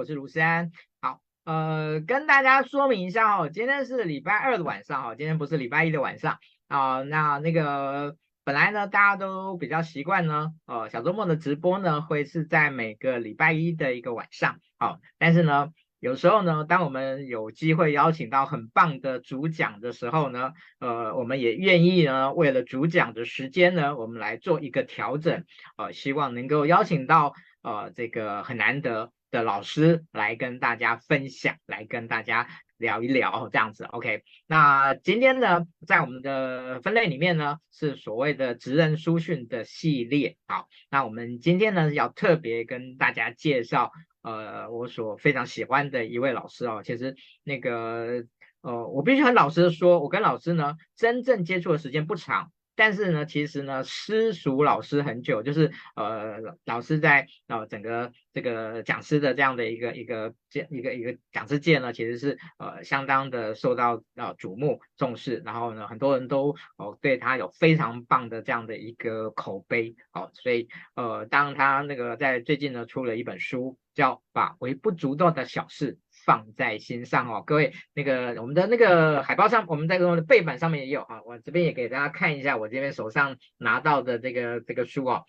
我是卢思安。好，呃，跟大家说明一下哦，今天是礼拜二的晚上哈，今天不是礼拜一的晚上啊、那那个本来呢，大家都比较习惯呢，呃，小周末的直播呢会是在每个礼拜一的一个晚上，好、但是呢。有时候呢，当我们有机会邀请到很棒的主讲的时候呢，呃，我们也愿意呢，为了主讲的时间呢，我们来做一个调整，呃，希望能够邀请到呃这个很难得的老师来跟大家分享，来跟大家聊一聊这样子。OK，那今天呢，在我们的分类里面呢，是所谓的职人书讯的系列。好，那我们今天呢，要特别跟大家介绍。呃，我所非常喜欢的一位老师哦，其实那个呃，我必须很老实的说，我跟老师呢真正接触的时间不长。但是呢，其实呢，私塾老师很久，就是呃，老师在呃整个这个讲师的这样的一个一个这一个一个讲师界呢，其实是呃相当的受到呃瞩目重视，然后呢，很多人都哦对他有非常棒的这样的一个口碑，哦，所以呃，当他那个在最近呢出了一本书，叫《把微不足道的小事》。放在心上哦，各位，那个我们的那个海报上，我们在我们的背板上面也有啊，我这边也给大家看一下，我这边手上拿到的这个这个书哦。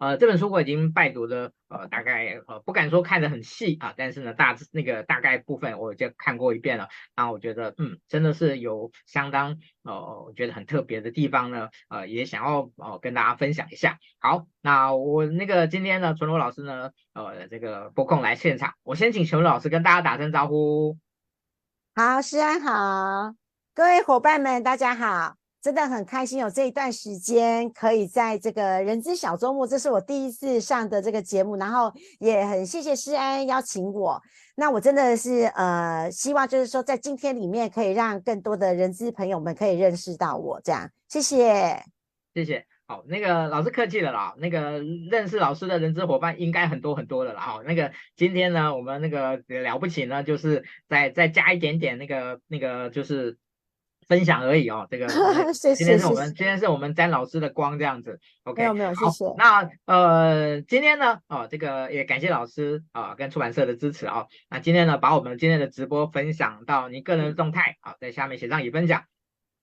呃，这本书我已经拜读了，呃，大概呃不敢说看得很细啊，但是呢，大致那个大概部分我已经看过一遍了。然后我觉得，嗯，真的是有相当呃，我觉得很特别的地方呢，呃，也想要哦、跟大家分享一下。好，那我那个今天呢，纯如老师呢，呃，这个拨控来现场，我先请纯如老师跟大家打声招呼。好，思安好，各位伙伴们，大家好。真的很开心有这一段时间可以在这个人资小周末，这是我第一次上的这个节目，然后也很谢谢施安邀请我。那我真的是呃，希望就是说在今天里面可以让更多的人资朋友们可以认识到我，这样谢谢，谢谢。好，那个老师客气了啦，那个认识老师的人资伙伴应该很多很多的啦。好，那个今天呢，我们那个了不起呢，就是再再加一点点那个那个就是。分享而已哦，这个 今天是我们今天是我们詹老师的光这样子，OK，没有没有，谢谢。那呃，今天呢，哦，这个也感谢老师啊、呃、跟出版社的支持啊、哦。那今天呢，把我们今天的直播分享到您个人的动态啊、哦，在下面写上已分享。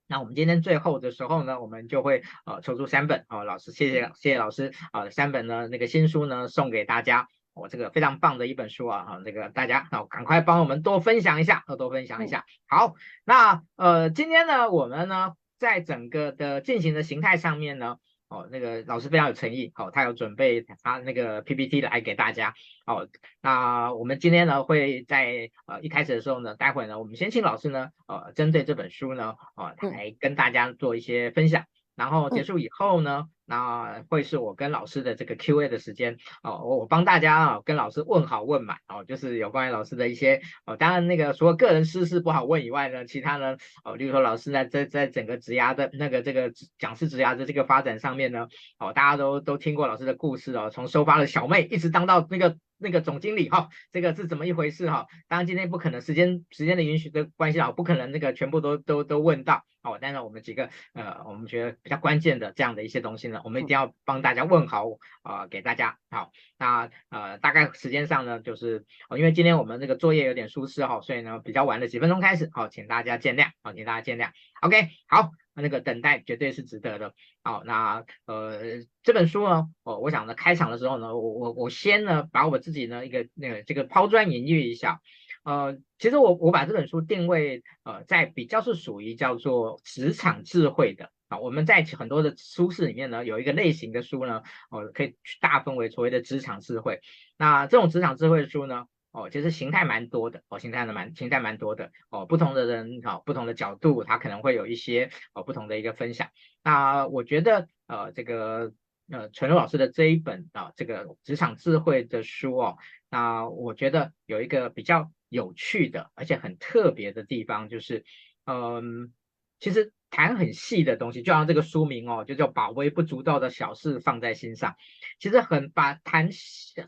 那我们今天最后的时候呢，我们就会呃抽出三本哦，老师谢谢谢谢老师啊、呃，三本呢那个新书呢送给大家。我、哦、这个非常棒的一本书啊，哈，这个大家哦，赶快帮我们多分享一下，多多分享一下。好，那呃，今天呢，我们呢，在整个的进行的形态上面呢，哦，那个老师非常有诚意，哦，他有准备他那个 PPT 来给大家。哦，那我们今天呢，会在呃一开始的时候呢，待会呢，我们先请老师呢，呃，针对这本书呢，哦，来跟大家做一些分享。然后结束以后呢，那会是我跟老师的这个 Q&A 的时间哦，我我帮大家啊跟老师问好问满哦，就是有关于老师的一些哦，当然那个除了个人私事不好问以外呢，其他呢哦，例如说老师呢在在整个职涯的那个这个讲师职涯的这个发展上面呢，哦，大家都都听过老师的故事哦，从收发的小妹一直当到那个。那个总经理哈，这个是怎么一回事哈？当然今天不可能时间时间的允许的关系啊，不可能那个全部都都都问到哦。但是我们几个呃，我们觉得比较关键的这样的一些东西呢，我们一定要帮大家问好啊、呃，给大家好。那呃，大概时间上呢，就是哦，因为今天我们这个作业有点舒适哈，所以呢比较晚了几分钟开始，好，请大家见谅，好，请大家见谅。OK，好。那个等待绝对是值得的。好，那呃这本书呢，哦，我想呢开场的时候呢，我我我先呢把我自己呢一个那个这个抛砖引玉一下。呃，其实我我把这本书定位呃在比较是属于叫做职场智慧的啊。我们在很多的书市里面呢有一个类型的书呢，哦可以大分为所谓的职场智慧。那这种职场智慧的书呢，哦，其实形态蛮多的，哦，形态的蛮形态蛮多的，哦，不同的人，哦，不同的角度，他可能会有一些，哦，不同的一个分享。那我觉得，呃，这个，呃，纯如老师的这一本啊，这个职场智慧的书哦，那我觉得有一个比较有趣的，而且很特别的地方，就是，嗯，其实谈很细的东西，就像这个书名哦，就叫把微不足道的小事放在心上。其实很把谈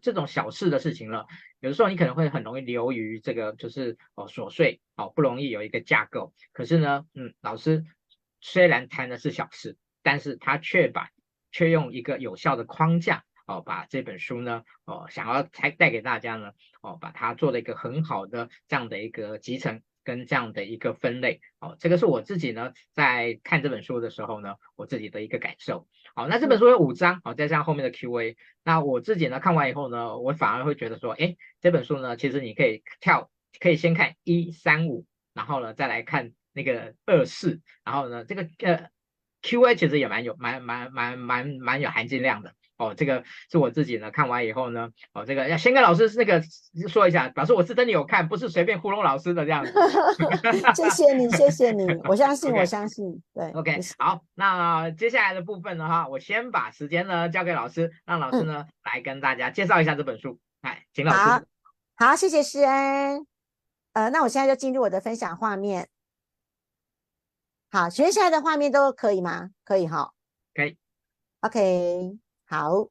这种小事的事情了。有的时候你可能会很容易流于这个，就是哦琐碎哦，不容易有一个架构。可是呢，嗯，老师虽然谈的是小事，但是他却把却用一个有效的框架哦，把这本书呢，哦，想要带带给大家呢，哦，把它做了一个很好的这样的一个集成跟这样的一个分类，哦，这个是我自己呢在看这本书的时候呢，我自己的一个感受。好，那这本书有五章，好，再加上后面的 Q&A，那我自己呢看完以后呢，我反而会觉得说，哎，这本书呢，其实你可以跳，可以先看一三五，然后呢再来看那个二四，然后呢这个呃。Q&A 其实也蛮有蛮蛮蛮蛮蛮有含金量的哦，这个是我自己呢看完以后呢，哦，这个要先跟老师那个说一下，表示我是真的有看，不是随便糊弄老师的这样子。谢谢你，谢谢你，我相信. 我相信，对。OK，好，那接下来的部分的话，我先把时间呢交给老师，让老师呢、嗯、来跟大家介绍一下这本书。哎，请老师。好，好，谢谢施恩。呃，那我现在就进入我的分享画面。好，学下来的画面都可以吗？可以哈。可以。OK，好，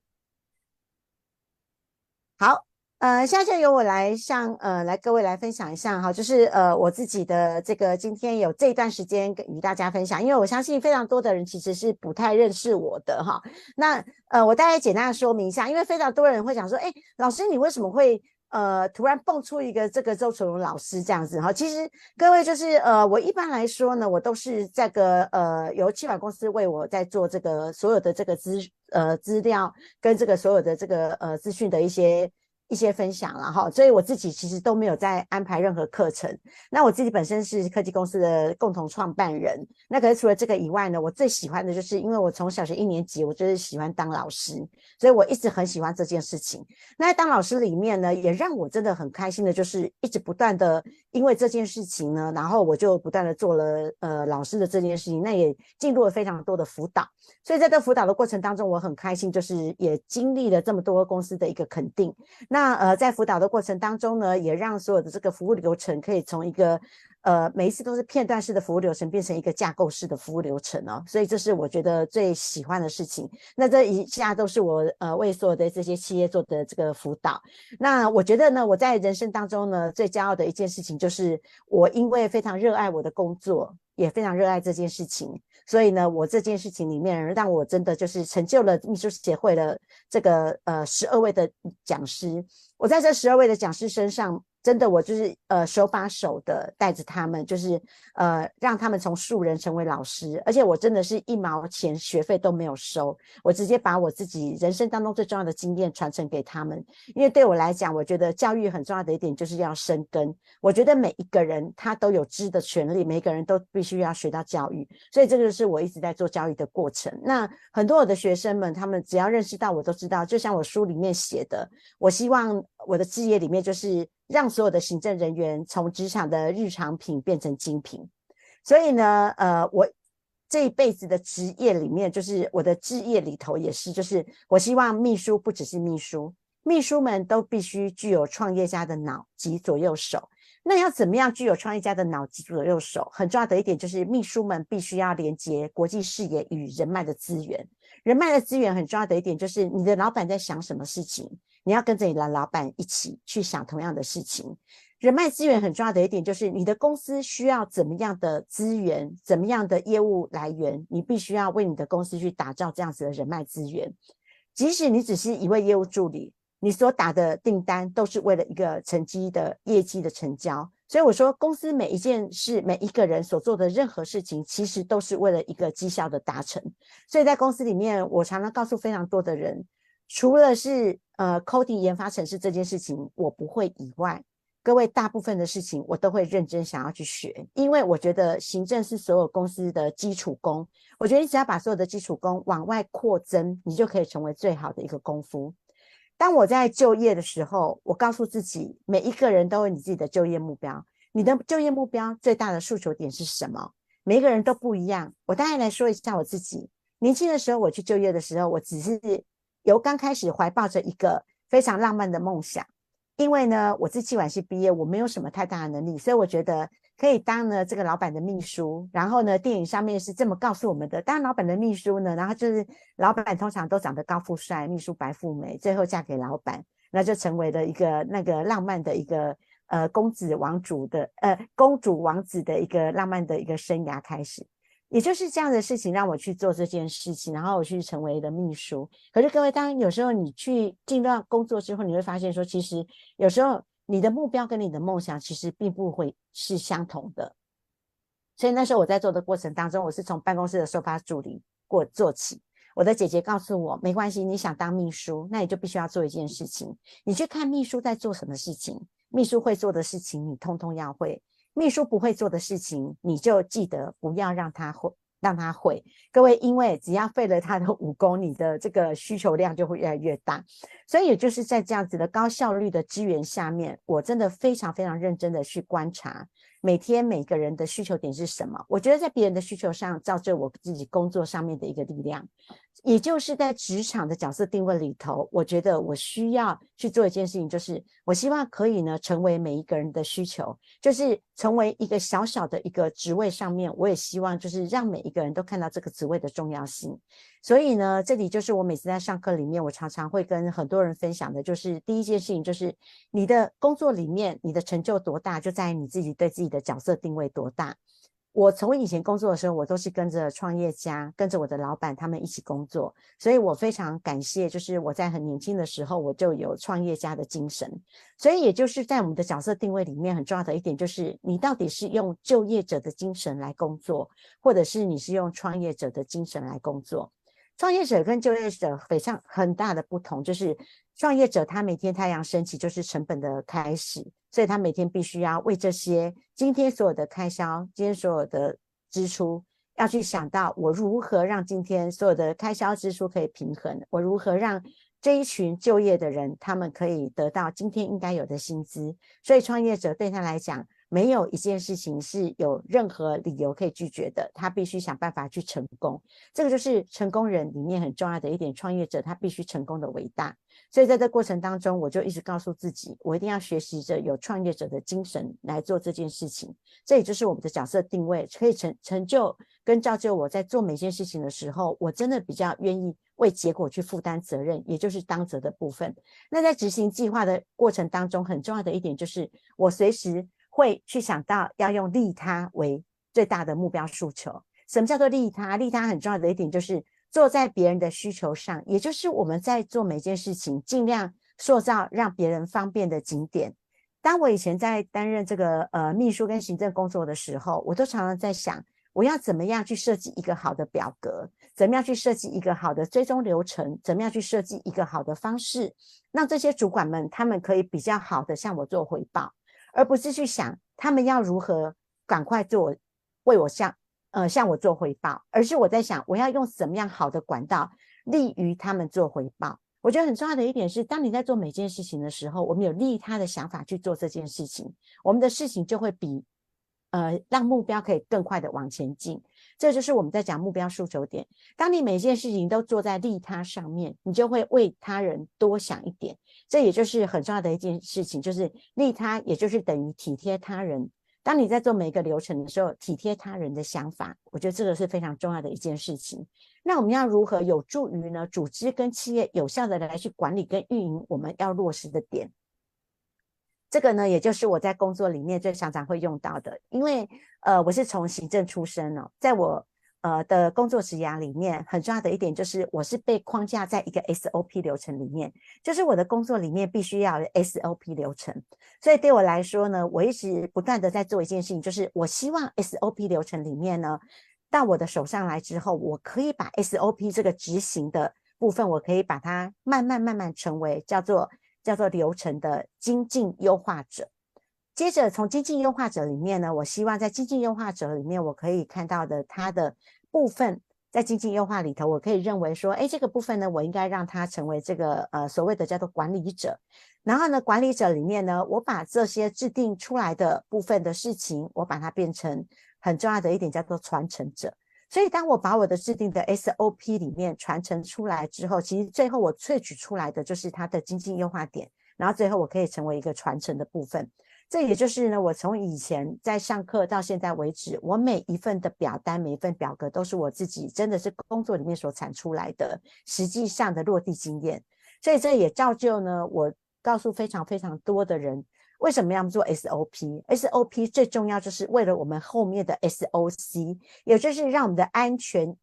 好，呃，现在就由我来向呃来各位来分享一下哈，就是呃我自己的这个今天有这一段时间跟与大家分享，因为我相信非常多的人其实是不太认识我的哈。那呃我大概简单的说明一下，因为非常多人会想说，哎，老师你为什么会？呃，突然蹦出一个这个周楚龙老师这样子哈，其实各位就是呃，我一般来说呢，我都是这个呃，由企管公司为我在做这个所有的这个资呃资料跟这个所有的这个呃资讯的一些。一些分享了哈，所以我自己其实都没有在安排任何课程。那我自己本身是科技公司的共同创办人，那可是除了这个以外呢，我最喜欢的就是，因为我从小学一年级我就是喜欢当老师，所以我一直很喜欢这件事情。那在当老师里面呢，也让我真的很开心的，就是一直不断的因为这件事情呢，然后我就不断的做了呃老师的这件事情，那也进入了非常多的辅导。所以在这辅导的过程当中，我很开心，就是也经历了这么多公司的一个肯定。那那呃，在辅导的过程当中呢，也让所有的这个服务流程可以从一个呃每一次都是片段式的服务流程，变成一个架构式的服务流程哦。所以这是我觉得最喜欢的事情。那这一下都是我呃为所有的这些企业做的这个辅导。那我觉得呢，我在人生当中呢，最骄傲的一件事情就是我因为非常热爱我的工作，也非常热爱这件事情。所以呢，我这件事情里面让我真的就是成就了秘书协会的这个呃十二位的讲师。我在这十二位的讲师身上。真的，我就是呃手把手的带着他们，就是呃让他们从素人成为老师，而且我真的是一毛钱学费都没有收，我直接把我自己人生当中最重要的经验传承给他们。因为对我来讲，我觉得教育很重要的一点就是要生根。我觉得每一个人他都有知的权利，每一个人都必须要学到教育，所以这个是我一直在做教育的过程。那很多我的学生们，他们只要认识到我都知道，就像我书里面写的，我希望我的事业里面就是。让所有的行政人员从职场的日常品变成精品，所以呢，呃，我这一辈子的职业里面，就是我的志业里头也是，就是我希望秘书不只是秘书，秘书们都必须具有创业家的脑及左右手。那要怎么样具有创业家的脑及左右手？很重要的一点就是，秘书们必须要连接国际视野与人脉的资源。人脉的资源很重要的一点就是，你的老板在想什么事情。你要跟着你的老板一起去想同样的事情。人脉资源很重要的一点就是，你的公司需要怎么样的资源，怎么样的业务来源，你必须要为你的公司去打造这样子的人脉资源。即使你只是一位业务助理，你所打的订单都是为了一个成绩的业绩的成交。所以我说，公司每一件事，每一个人所做的任何事情，其实都是为了一个绩效的达成。所以在公司里面，我常常告诉非常多的人。除了是呃 coding 研发程式这件事情我不会以外，各位大部分的事情我都会认真想要去学，因为我觉得行政是所有公司的基础功。我觉得你只要把所有的基础功往外扩增，你就可以成为最好的一个功夫。当我在就业的时候，我告诉自己，每一个人都有你自己的就业目标。你的就业目标最大的诉求点是什么？每一个人都不一样。我大概来说一下我自己。年轻的时候我去就业的时候，我只是。由刚开始怀抱着一个非常浪漫的梦想，因为呢，我是企管系毕业，我没有什么太大的能力，所以我觉得可以当呢这个老板的秘书。然后呢，电影上面是这么告诉我们的：当老板的秘书呢，然后就是老板通常都长得高富帅，秘书白富美，最后嫁给老板，那就成为了一个那个浪漫的一个呃公子王主的呃公主王子的一个浪漫的一个生涯开始。也就是这样的事情让我去做这件事情，然后我去成为了秘书。可是各位，当有时候你去进入到工作之后，你会发现说，其实有时候你的目标跟你的梦想其实并不会是相同的。所以那时候我在做的过程当中，我是从办公室的收发助理过做起。我的姐姐告诉我，没关系，你想当秘书，那你就必须要做一件事情，你去看秘书在做什么事情，秘书会做的事情，你通通要会。秘书不会做的事情，你就记得不要让他会，让他会。各位，因为只要废了他的武功，你的这个需求量就会越来越大。所以，也就是在这样子的高效率的资源下面，我真的非常非常认真的去观察每天每个人的需求点是什么。我觉得在别人的需求上，造就我自己工作上面的一个力量。也就是在职场的角色定位里头，我觉得我需要去做一件事情，就是我希望可以呢成为每一个人的需求，就是成为一个小小的一个职位上面，我也希望就是让每一个人都看到这个职位的重要性。所以呢，这里就是我每次在上课里面，我常常会跟很多人分享的，就是第一件事情就是你的工作里面你的成就多大，就在于你自己对自己的角色定位多大。我从以前工作的时候，我都是跟着创业家，跟着我的老板他们一起工作，所以我非常感谢，就是我在很年轻的时候我就有创业家的精神。所以也就是在我们的角色定位里面很重要的一点，就是你到底是用就业者的精神来工作，或者是你是用创业者的精神来工作。创业者跟就业者非常很大的不同，就是创业者他每天太阳升起就是成本的开始。所以他每天必须要为这些今天所有的开销、今天所有的支出，要去想到我如何让今天所有的开销支出可以平衡，我如何让这一群就业的人他们可以得到今天应该有的薪资。所以创业者对他来讲，没有一件事情是有任何理由可以拒绝的，他必须想办法去成功。这个就是成功人里面很重要的一点，创业者他必须成功的伟大。所以在这过程当中，我就一直告诉自己，我一定要学习着有创业者的精神来做这件事情。这也就是我们的角色定位，可以成成就跟造就我在做每件事情的时候，我真的比较愿意为结果去负担责任，也就是当责的部分。那在执行计划的过程当中，很重要的一点就是我随时。会去想到要用利他为最大的目标诉求。什么叫做利他？利他很重要的一点就是坐在别人的需求上，也就是我们在做每件事情，尽量塑造让别人方便的景点。当我以前在担任这个呃秘书跟行政工作的时候，我都常常在想，我要怎么样去设计一个好的表格，怎么样去设计一个好的追踪流程，怎么样去设计一个好的方式，让这些主管们他们可以比较好的向我做回报。而不是去想他们要如何赶快做，为我向呃向我做回报，而是我在想我要用什么样好的管道利于他们做回报。我觉得很重要的一点是，当你在做每件事情的时候，我们有利他的想法去做这件事情，我们的事情就会比呃让目标可以更快的往前进。这就是我们在讲目标诉求点。当你每件事情都做在利他上面，你就会为他人多想一点。这也就是很重要的一件事情，就是利他，也就是等于体贴他人。当你在做每一个流程的时候，体贴他人的想法，我觉得这个是非常重要的一件事情。那我们要如何有助于呢？组织跟企业有效的来去管理跟运营我们要落实的点。这个呢，也就是我在工作里面最常常会用到的，因为呃，我是从行政出身哦，在我呃的工作职涯里面，很重要的一点就是我是被框架在一个 SOP 流程里面，就是我的工作里面必须要有 SOP 流程，所以对我来说呢，我一直不断的在做一件事情，就是我希望 SOP 流程里面呢，到我的手上来之后，我可以把 SOP 这个执行的部分，我可以把它慢慢慢慢成为叫做。叫做流程的精进优化者。接着从精进优化者里面呢，我希望在精进优化者里面，我可以看到的它的部分，在精进优化里头，我可以认为说，哎，这个部分呢，我应该让它成为这个呃所谓的叫做管理者。然后呢，管理者里面呢，我把这些制定出来的部分的事情，我把它变成很重要的一点，叫做传承者。所以，当我把我的制定的 SOP 里面传承出来之后，其实最后我萃取出来的就是它的精进优化点，然后最后我可以成为一个传承的部分。这也就是呢，我从以前在上课到现在为止，我每一份的表单、每一份表格都是我自己真的是工作里面所产出来的实际上的落地经验。所以这也造就呢，我告诉非常非常多的人，为什么要做 SOP？SOP 最重要就是为了我们后面的 SOC，也就是让我们的安全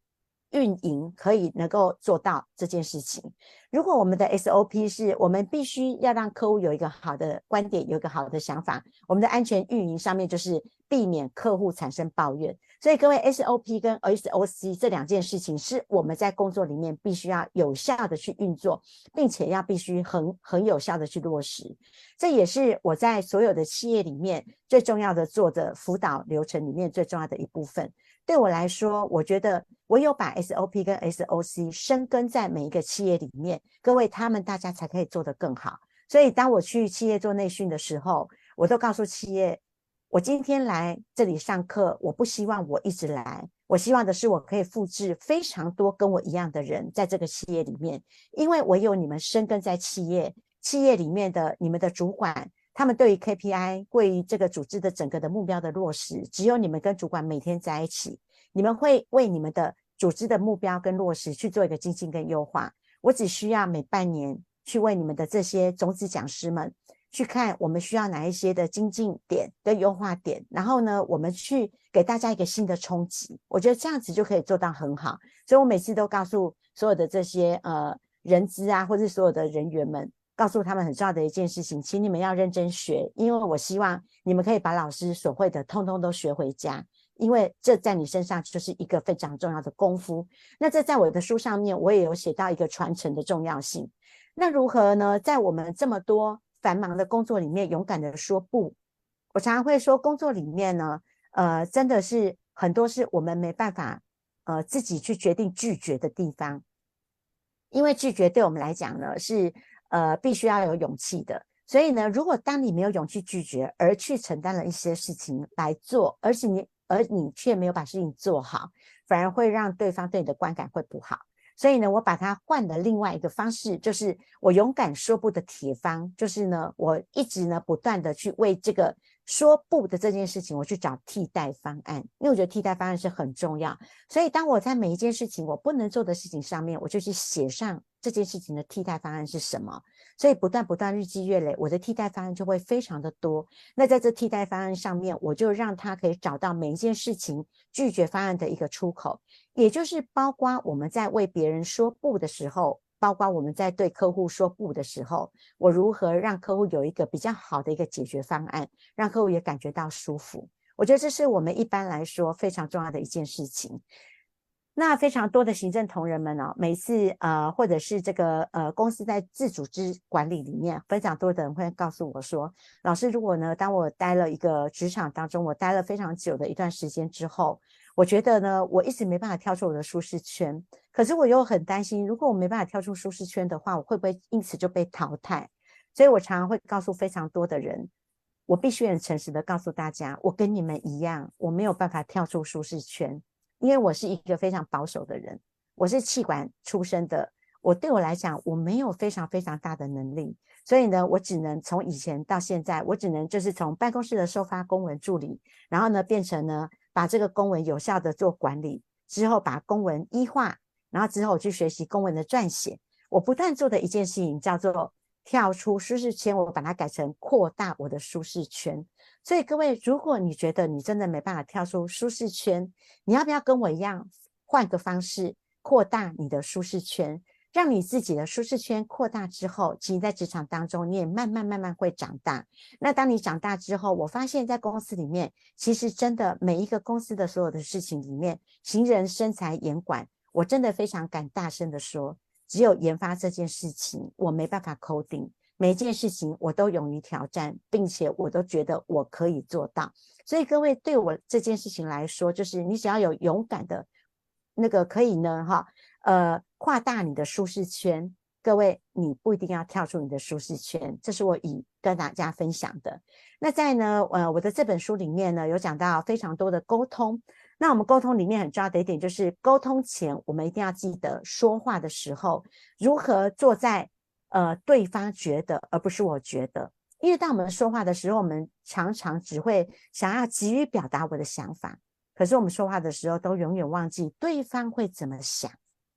运营可以能够做到这件事情。如果我们的 SOP 是我们必须要让客户有一个好的观点，有一个好的想法，我们的安全运营上面就是避免客户产生抱怨。所以各位 SOP 跟 SOC 这两件事情是我们在工作里面必须要有效的去运作，并且要必须很很有效的去落实。这也是我在所有的企业里面最重要的做的辅导流程里面最重要的一部分。对我来说，我觉得唯有把 SOP 跟 SOC 深耕在每一个企业里面，各位他们大家才可以做得更好。所以，当我去企业做内训的时候，我都告诉企业，我今天来这里上课，我不希望我一直来，我希望的是我可以复制非常多跟我一样的人在这个企业里面，因为唯有你们深耕在企业，企业里面的你们的主管。他们对于 KPI，对于这个组织的整个的目标的落实，只有你们跟主管每天在一起，你们会为你们的组织的目标跟落实去做一个精进跟优化。我只需要每半年去为你们的这些种子讲师们去看，我们需要哪一些的精进点跟优化点，然后呢，我们去给大家一个新的冲击。我觉得这样子就可以做到很好。所以我每次都告诉所有的这些呃人资啊，或者所有的人员们。告诉他们很重要的一件事情，请你们要认真学，因为我希望你们可以把老师所会的通通都学回家，因为这在你身上就是一个非常重要的功夫。那这在我的书上面，我也有写到一个传承的重要性。那如何呢？在我们这么多繁忙的工作里面，勇敢的说不。我常常会说，工作里面呢，呃，真的是很多是我们没办法，呃，自己去决定拒绝的地方，因为拒绝对我们来讲呢是。呃，必须要有勇气的。所以呢，如果当你没有勇气拒绝，而去承担了一些事情来做，而且你而你却没有把事情做好，反而会让对方对你的观感会不好。所以呢，我把它换了另外一个方式，就是我勇敢说不的铁方，就是呢，我一直呢不断的去为这个说不的这件事情，我去找替代方案，因为我觉得替代方案是很重要。所以当我在每一件事情我不能做的事情上面，我就去写上。这件事情的替代方案是什么？所以不断不断日积月累，我的替代方案就会非常的多。那在这替代方案上面，我就让他可以找到每一件事情拒绝方案的一个出口，也就是包括我们在为别人说不的时候，包括我们在对客户说不的时候，我如何让客户有一个比较好的一个解决方案，让客户也感觉到舒服。我觉得这是我们一般来说非常重要的一件事情。那非常多的行政同仁们哦，每次呃，或者是这个呃，公司在自组织管理里面，非常多的人会告诉我说，老师，如果呢，当我待了一个职场当中，我待了非常久的一段时间之后，我觉得呢，我一直没办法跳出我的舒适圈，可是我又很担心，如果我没办法跳出舒适圈的话，我会不会因此就被淘汰？所以我常常会告诉非常多的人，我必须很诚实的告诉大家，我跟你们一样，我没有办法跳出舒适圈。因为我是一个非常保守的人，我是气管出身的，我对我来讲，我没有非常非常大的能力，所以呢，我只能从以前到现在，我只能就是从办公室的收发公文助理，然后呢，变成呢，把这个公文有效的做管理，之后把公文医化，然后之后去学习公文的撰写，我不断做的一件事情叫做跳出舒适圈，我把它改成扩大我的舒适圈。所以各位，如果你觉得你真的没办法跳出舒适圈，你要不要跟我一样换个方式扩大你的舒适圈，让你自己的舒适圈扩大之后，其实在职场当中你也慢慢慢慢会长大。那当你长大之后，我发现在公司里面，其实真的每一个公司的所有的事情里面，行人身财严管，我真的非常敢大声的说，只有研发这件事情，我没办法 coding。每一件事情我都勇于挑战，并且我都觉得我可以做到。所以各位对我这件事情来说，就是你只要有勇敢的，那个可以呢，哈，呃，扩大你的舒适圈。各位，你不一定要跳出你的舒适圈，这是我以跟大家分享的。那在呢，呃，我的这本书里面呢，有讲到非常多的沟通。那我们沟通里面很重要的一点就是，沟通前我们一定要记得说话的时候如何坐在。呃，对方觉得，而不是我觉得，因为当我们说话的时候，我们常常只会想要急于表达我的想法，可是我们说话的时候，都永远忘记对方会怎么想，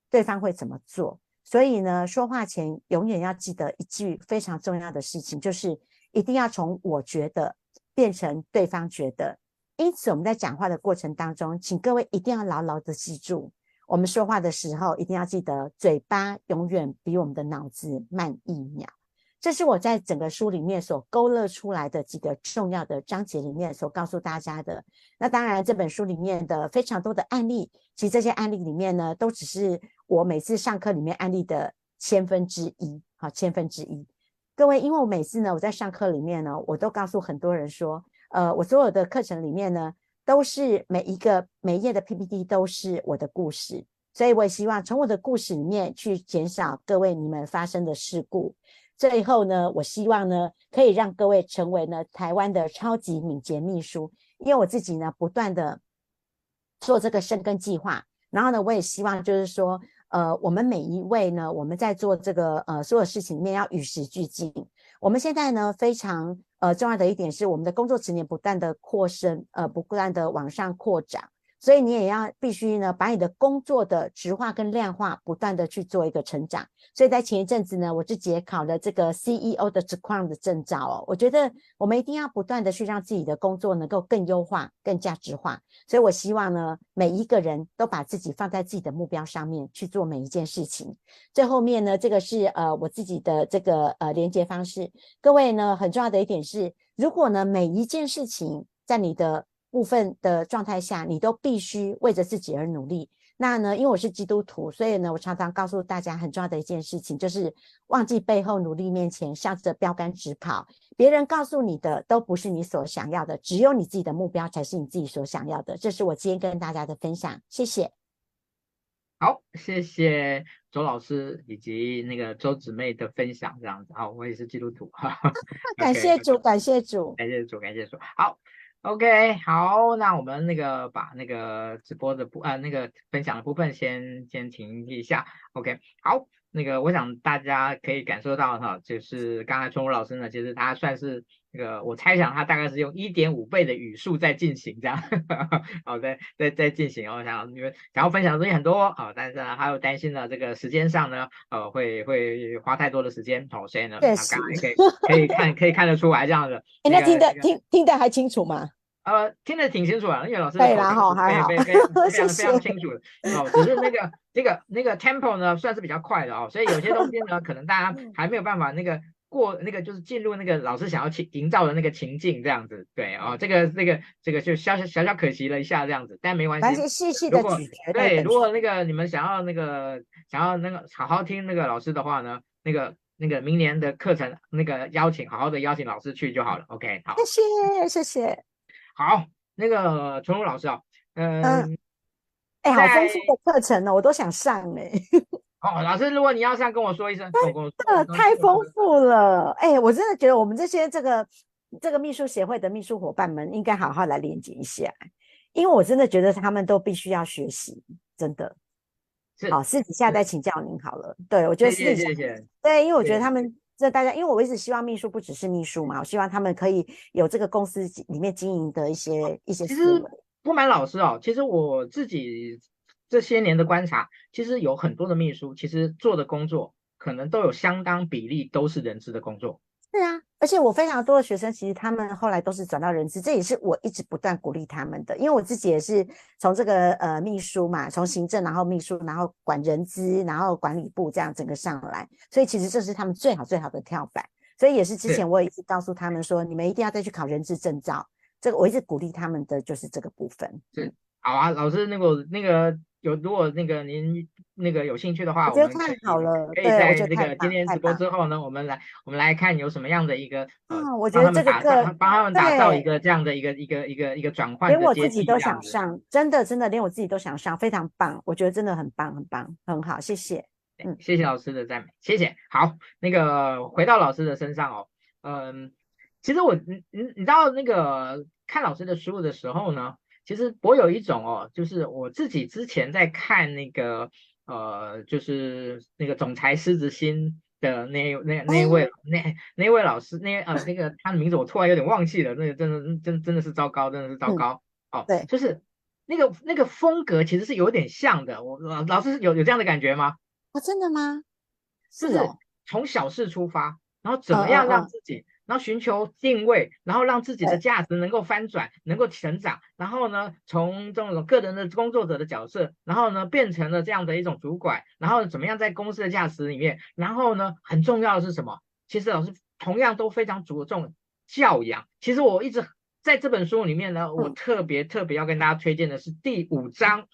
对方会怎么做。所以呢，说话前永远要记得一句非常重要的事情，就是一定要从我觉得变成对方觉得。因此，我们在讲话的过程当中，请各位一定要牢牢的记住，我们说话的时候一定要记得，嘴巴永远比我们的脑子慢一秒。这是我在整个书里面所勾勒出来的几个重要的章节里面所告诉大家的。那当然，这本书里面的非常多的案例，其实这些案例里面呢，都只是我每次上课里面案例的千分之一，好，千分之一。各位，因为我每次呢，我在上课里面呢，我都告诉很多人说。呃，我所有的课程里面呢，都是每一个每一页的 PPT 都是我的故事，所以我也希望从我的故事里面去减少各位你们发生的事故。最后呢，我希望呢，可以让各位成为呢台湾的超级敏捷秘书，因为我自己呢不断的做这个深耕计划，然后呢，我也希望就是说，呃，我们每一位呢，我们在做这个呃所有事情里面要与时俱进。我们现在呢非常。呃，重要的一点是，我们的工作职能不断的扩深，呃，不断的往上扩展。所以你也要必须呢，把你的工作的质化跟量化不断的去做一个成长。所以在前一阵子呢，我自己也考了这个 CEO 的 Scrum 的证照哦。我觉得我们一定要不断的去让自己的工作能够更优化、更价值化。所以我希望呢，每一个人都把自己放在自己的目标上面去做每一件事情。最后面呢，这个是呃我自己的这个呃连接方式。各位呢，很重要的一点是，如果呢每一件事情在你的部分的状态下，你都必须为着自己而努力。那呢，因为我是基督徒，所以呢，我常常告诉大家很重要的一件事情，就是忘记背后，努力面前，向着标杆直跑。别人告诉你的都不是你所想要的，只有你自己的目标才是你自己所想要的。这是我今天跟大家的分享，谢谢。好，谢谢周老师以及那个周姊妹的分享，这样子。好，我也是基督徒。感谢主，感谢主，感谢主，感谢主。好。OK，好，那我们那个把那个直播的部呃那个分享的部分先先停一下。OK，好，那个我想大家可以感受到哈，就是刚才春武老师呢，其实他算是那个我猜想他大概是用一点五倍的语速在进行这样，好，在在在进行。我想因为想要分享的东西很多啊，但是呢，他又担心呢这个时间上呢，呃，会会花太多的时间，好，所以呢，他刚才可以可以看可以看得出来这样的。那、欸、听得听听得还清楚吗？呃，听得挺清楚啊，因为老师对啦，好，还好，非常 非常非常清楚的。哦，只是那个那个那个 tempo 呢，算是比较快的哦，所以有些东西呢，可能大家 还没有办法那个过那个就是进入那个老师想要情营造的那个情境这样子。对哦，这个这个这个就小小小小可惜了一下这样子，但没关系。细细的咀嚼。对，如果那个你们想要那个想要那个好好听那个老师的话呢，那个那个明年的课程那个邀请好好的邀请老师去就好了。OK，好。谢谢谢谢。好，那个春如老师啊，嗯，哎、呃，好丰富的课程呢，我都想上哎。哦，老师，如果你要上，跟我说一声。真的太丰富了，哎，我真的觉得我们这些这个这个秘书协会的秘书伙伴们应该好好来连接一下，因为我真的觉得他们都必须要学习，真的。是。好，私底下再请教您好了。对，我觉得私底下。对，因为我觉得他们。这大家，因为我一直希望秘书不只是秘书嘛，我希望他们可以有这个公司里面经营的一些一些思维。其实不瞒老师哦，其实我自己这些年的观察，其实有很多的秘书，其实做的工作可能都有相当比例都是人资的工作。是啊，而且我非常多的学生，其实他们后来都是转到人资，这也是我一直不断鼓励他们的。因为我自己也是从这个呃秘书嘛，从行政，然后秘书，然后管人资，然后管理部这样整个上来，所以其实这是他们最好最好的跳板。所以也是之前我也一直告诉他们说，你们一定要再去考人资证照。这个我一直鼓励他们的就是这个部分。是，好啊，老师那个那个。有，如果那个您那个有兴趣的话，我觉得太好了。可以在那个今天直播之后呢，我们来我们来看有什么样的一个，嗯，我觉得这个课帮他们打造一个这样的一个一个一个一个转换。连我自己都想上，真的真的连我自己都想上，非常棒，我觉得真的很棒很棒很好，谢谢。嗯，谢谢老师的赞美，谢谢。好，那个回到老师的身上哦，嗯，其实我你你你知道那个看老师的书的时候呢，其实我有一种哦，就是我自己之前在看那个呃，就是那个总裁狮子心的那那那一位、哎、那那一位老师，那呃那个他的名字我突然有点忘记了，那个真的真真的是糟糕，真的是糟糕。嗯、哦，对，就是那个那个风格其实是有点像的。我老老师有有这样的感觉吗？啊、哦，真的吗？是的从小事出发，然后怎么样让自己然后寻求定位，然后让自己的价值能够翻转，能够成长，然后呢，从这种个人的工作者的角色，然后呢，变成了这样的一种主管，然后怎么样在公司的价值里面，然后呢，很重要的是什么？其实老师同样都非常着重教养。其实我一直在这本书里面呢，我特别特别要跟大家推荐的是第五章。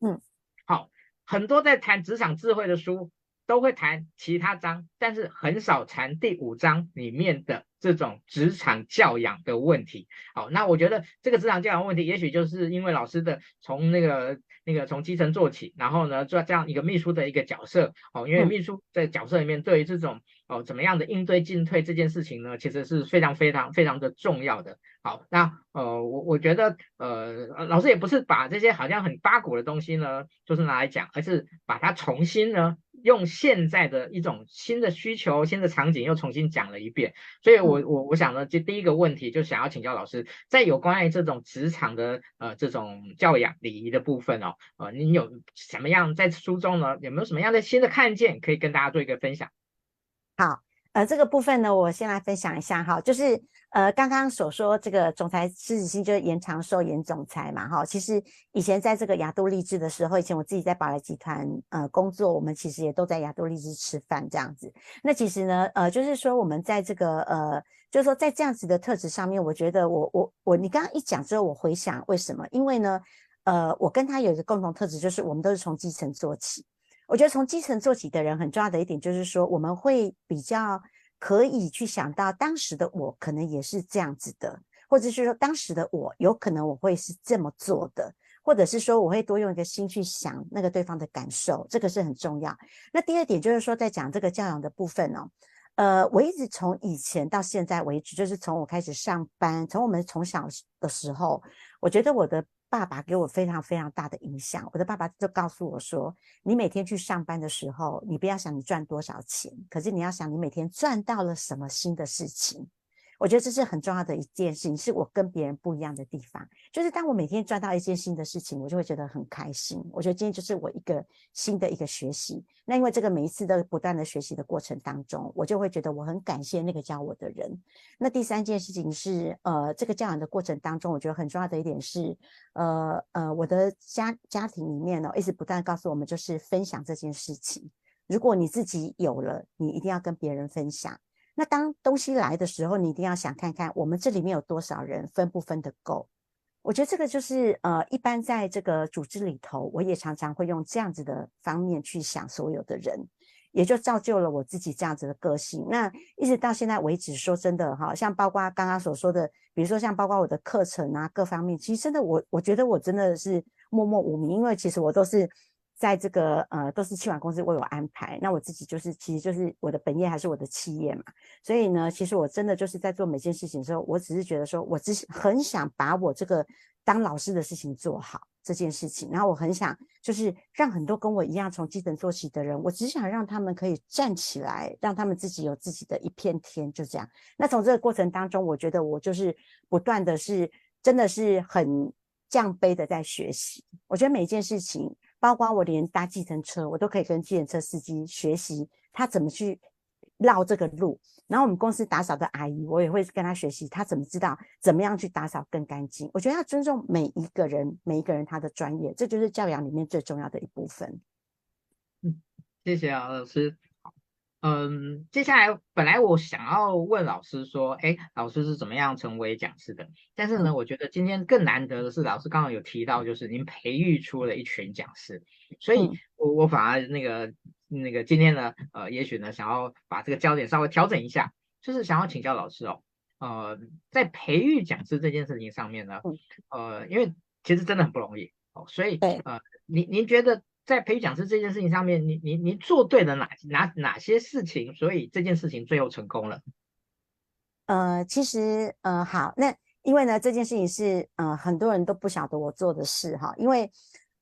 嗯，好，很多在谈职场智慧的书。都会谈其他章，但是很少谈第五章里面的这种职场教养的问题。好，那我觉得这个职场教养问题，也许就是因为老师的从那个那个从基层做起，然后呢做这样一个秘书的一个角色。哦，因为秘书在角色里面对于这种哦怎么样的应对进退这件事情呢，其实是非常非常非常的重要的。好，那呃我我觉得呃老师也不是把这些好像很八股的东西呢，就是拿来讲，而是把它重新呢。用现在的一种新的需求、新的场景又重新讲了一遍，所以我我我想呢，就第一个问题就想要请教老师，在有关于这种职场的呃这种教养礼仪的部分哦，呃，你有什么样在书中呢？有没有什么样的新的看见可以跟大家做一个分享？好。呃，这个部分呢，我先来分享一下哈，就是呃，刚刚所说这个总裁狮子心就是延长寿延总裁嘛哈。其实以前在这个亚都丽志的时候，以前我自己在宝来集团呃工作，我们其实也都在亚都丽志吃饭这样子。那其实呢，呃，就是说我们在这个呃，就是说在这样子的特质上面，我觉得我我我，你刚刚一讲之后，我回想为什么？因为呢，呃，我跟他有一个共同特质，就是我们都是从基层做起。我觉得从基层做起的人很重要的一点就是说，我们会比较可以去想到当时的我可能也是这样子的，或者是说当时的我有可能我会是这么做的，或者是说我会多用一个心去想那个对方的感受，这个是很重要。那第二点就是说，在讲这个教养的部分哦，呃，我一直从以前到现在为止，就是从我开始上班，从我们从小的时候，我觉得我的。爸爸给我非常非常大的影响。我的爸爸就告诉我说：“你每天去上班的时候，你不要想你赚多少钱，可是你要想你每天赚到了什么新的事情。”我觉得这是很重要的一件事情，是我跟别人不一样的地方。就是当我每天赚到一件新的事情，我就会觉得很开心。我觉得今天就是我一个新的一个学习。那因为这个每一次的不断的学习的过程当中，我就会觉得我很感谢那个教我的人。那第三件事情是，呃，这个教养的过程当中，我觉得很重要的一点是，呃呃，我的家家庭里面呢，一直不断告诉我们，就是分享这件事情。如果你自己有了，你一定要跟别人分享。那当东西来的时候，你一定要想看看我们这里面有多少人分不分得够。我觉得这个就是呃，一般在这个组织里头，我也常常会用这样子的方面去想所有的人，也就造就了我自己这样子的个性。那一直到现在为止，说真的哈，像包括刚刚所说的，比如说像包括我的课程啊，各方面，其实真的我我觉得我真的是默默无名，因为其实我都是。在这个呃，都是企管公司为我安排。那我自己就是，其实就是我的本业还是我的企业嘛。所以呢，其实我真的就是在做每件事情的时候，我只是觉得说，我只很想把我这个当老师的事情做好这件事情。然后我很想就是让很多跟我一样从基层做起的人，我只想让他们可以站起来，让他们自己有自己的一片天，就这样。那从这个过程当中，我觉得我就是不断的是，真的是很降杯的在学习。我觉得每一件事情。包括我连搭计程车，我都可以跟计程车司机学习他怎么去绕这个路。然后我们公司打扫的阿姨，我也会跟他学习，他怎么知道怎么样去打扫更干净。我觉得要尊重每一个人，每一个人他的专业，这就是教养里面最重要的一部分。嗯，谢谢啊，老师。嗯，接下来本来我想要问老师说，哎，老师是怎么样成为讲师的？但是呢，我觉得今天更难得的是，老师刚刚有提到，就是您培育出了一群讲师，所以我我反而那个那个今天呢，呃，也许呢，想要把这个焦点稍微调整一下，就是想要请教老师哦，呃，在培育讲师这件事情上面呢，呃，因为其实真的很不容易哦，所以呃，您您觉得？在培育讲师这件事情上面，你你你做对了哪哪哪些事情，所以这件事情最后成功了？呃，其实呃好，那因为呢这件事情是呃很多人都不晓得我做的事哈，因为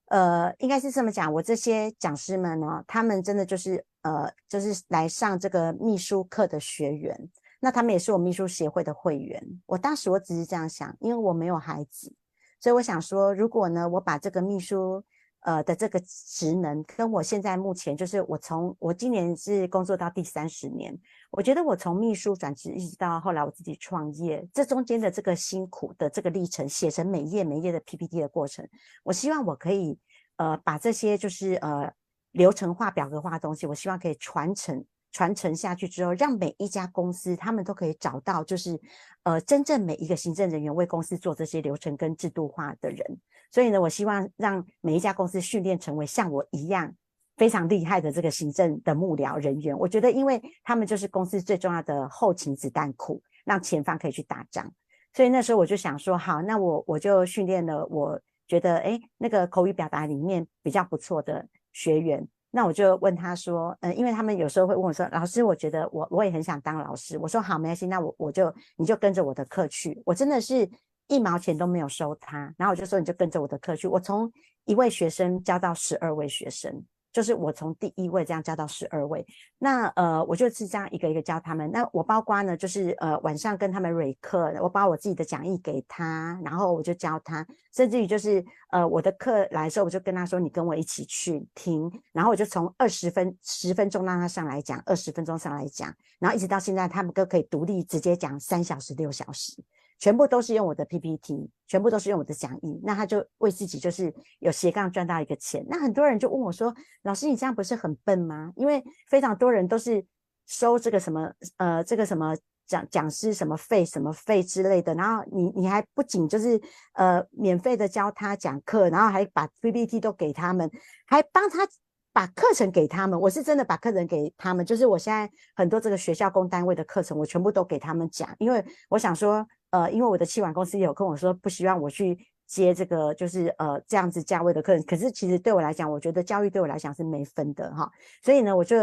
呃应该是这么讲，我这些讲师们呢，他们真的就是呃就是来上这个秘书课的学员，那他们也是我秘书协会的会员。我当时我只是这样想，因为我没有孩子，所以我想说，如果呢我把这个秘书。呃的这个职能，跟我现在目前就是我从我今年是工作到第三十年，我觉得我从秘书转职一直到后来我自己创业，这中间的这个辛苦的这个历程，写成每页每页的 PPT 的过程，我希望我可以呃把这些就是呃流程化、表格化的东西，我希望可以传承。传承下去之后，让每一家公司他们都可以找到，就是呃，真正每一个行政人员为公司做这些流程跟制度化的人。所以呢，我希望让每一家公司训练成为像我一样非常厉害的这个行政的幕僚人员。我觉得，因为他们就是公司最重要的后勤子弹库，让前方可以去打仗。所以那时候我就想说，好，那我我就训练了，我觉得诶，那个口语表达里面比较不错的学员。那我就问他说，嗯，因为他们有时候会问我说，老师，我觉得我我也很想当老师。我说好，没关系，那我我就你就跟着我的课去。我真的是一毛钱都没有收他，然后我就说你就跟着我的课去。我从一位学生教到十二位学生。就是我从第一位这样教到十二位，那呃我就是这样一个一个教他们。那我包括呢，就是呃晚上跟他们蕊课，我把我自己的讲义给他，然后我就教他，甚至于就是呃我的课来的时候，我就跟他说，你跟我一起去听，然后我就从二十分十分钟让他上来讲，二十分钟上来讲，然后一直到现在，他们都可以独立直接讲三小时六小时。全部都是用我的 PPT，全部都是用我的讲义，那他就为自己就是有斜杠赚到一个钱。那很多人就问我说：“老师，你这样不是很笨吗？”因为非常多人都是收这个什么呃这个什么讲讲师什么费什么费之类的，然后你你还不仅就是呃免费的教他讲课，然后还把 PPT 都给他们，还帮他把课程给他们。我是真的把课程给他们，就是我现在很多这个学校公单位的课程，我全部都给他们讲，因为我想说。呃，因为我的企管公司也有跟我说，不希望我去接这个，就是呃这样子价位的客人。可是其实对我来讲，我觉得教育对我来讲是没分的哈。所以呢，我就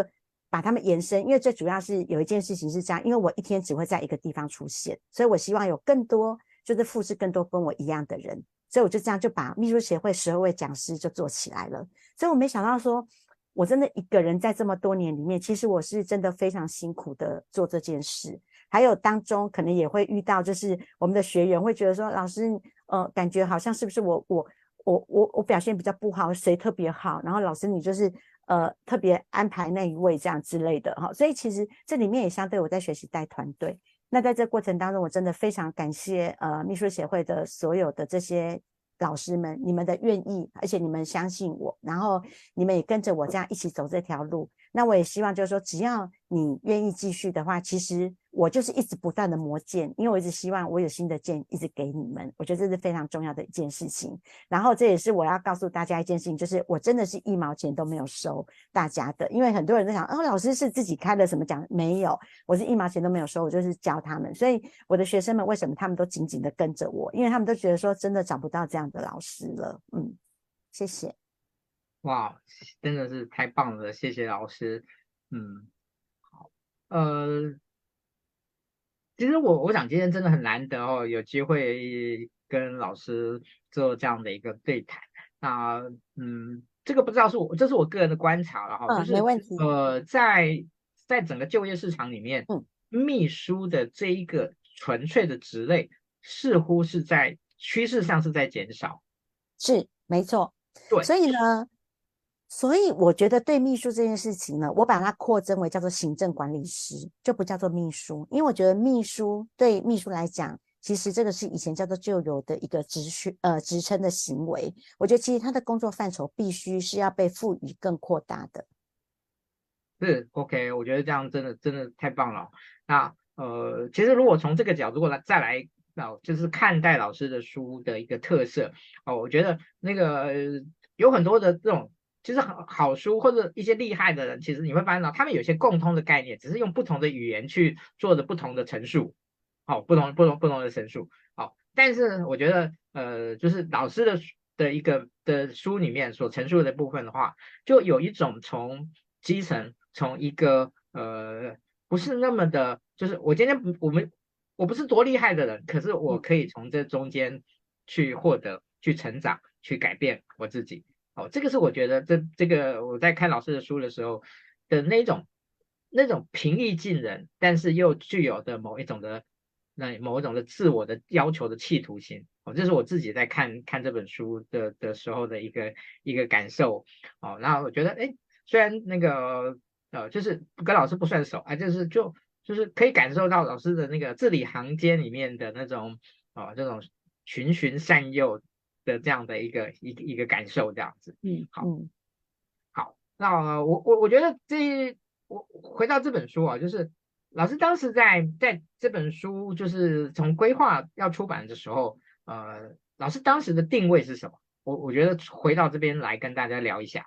把他们延伸，因为最主要是有一件事情是这样，因为我一天只会在一个地方出现，所以我希望有更多就是复制更多跟我一样的人。所以我就这样就把秘书协会十二位讲师就做起来了。所以我没想到说，我真的一个人在这么多年里面，其实我是真的非常辛苦的做这件事。还有当中可能也会遇到，就是我们的学员会觉得说，老师，呃，感觉好像是不是我我我我我表现比较不好，谁特别好？然后老师你就是呃特别安排那一位这样之类的哈。所以其实这里面也相对我在学习带团队。那在这过程当中，我真的非常感谢呃秘书协会的所有的这些老师们，你们的愿意，而且你们相信我，然后你们也跟着我这样一起走这条路。那我也希望就是说，只要你愿意继续的话，其实。我就是一直不断的磨剑，因为我一直希望我有新的剑一直给你们，我觉得这是非常重要的一件事情。然后这也是我要告诉大家一件事情，就是我真的是一毛钱都没有收大家的，因为很多人都想，哦，老师是自己开了什么奖？没有，我是一毛钱都没有收，我就是教他们。所以我的学生们为什么他们都紧紧的跟着我？因为他们都觉得说真的找不到这样的老师了。嗯，谢谢。哇，真的是太棒了，谢谢老师。嗯，好，呃。其实我我想今天真的很难得哦，有机会跟老师做这样的一个对谈。那嗯，这个不知道是我这是我个人的观察了哈，嗯，就是没问题。呃，在在整个就业市场里面，嗯，秘书的这一个纯粹的职类似乎是在趋势上是在减少。是，没错。对，所以呢。所以我觉得对秘书这件事情呢，我把它扩增为叫做行政管理师，就不叫做秘书，因为我觉得秘书对秘书来讲，其实这个是以前叫做旧有的一个职训呃职称的行为。我觉得其实他的工作范畴必须是要被赋予更扩大的。是 OK，我觉得这样真的真的太棒了。那呃，其实如果从这个角度来再来，那就是看待老师的书的一个特色哦，我觉得那个、呃、有很多的这种。其实好好书或者一些厉害的人，其实你会发现到他们有些共通的概念，只是用不同的语言去做的不同的陈述，好，不同不同不同的陈述，好，但是我觉得呃，就是老师的的一个的书里面所陈述的部分的话，就有一种从基层，从一个呃不是那么的，就是我今天我们我不是多厉害的人，可是我可以从这中间去获得、去成长、去改变我自己。哦，这个是我觉得这这个我在看老师的书的时候的那种那种平易近人，但是又具有的某一种的那某一种的自我的要求的企图心哦，这是我自己在看看这本书的的时候的一个一个感受哦。然后我觉得，哎，虽然那个呃，就是跟老师不算熟啊，就是就就是可以感受到老师的那个字里行间里面的那种哦，这种循循善诱的这样的一个一个一个感受，这样子。嗯，好，好，那我我我觉得这我回到这本书啊，就是。老师当时在在这本书就是从规划要出版的时候，呃，老师当时的定位是什么？我我觉得回到这边来跟大家聊一下。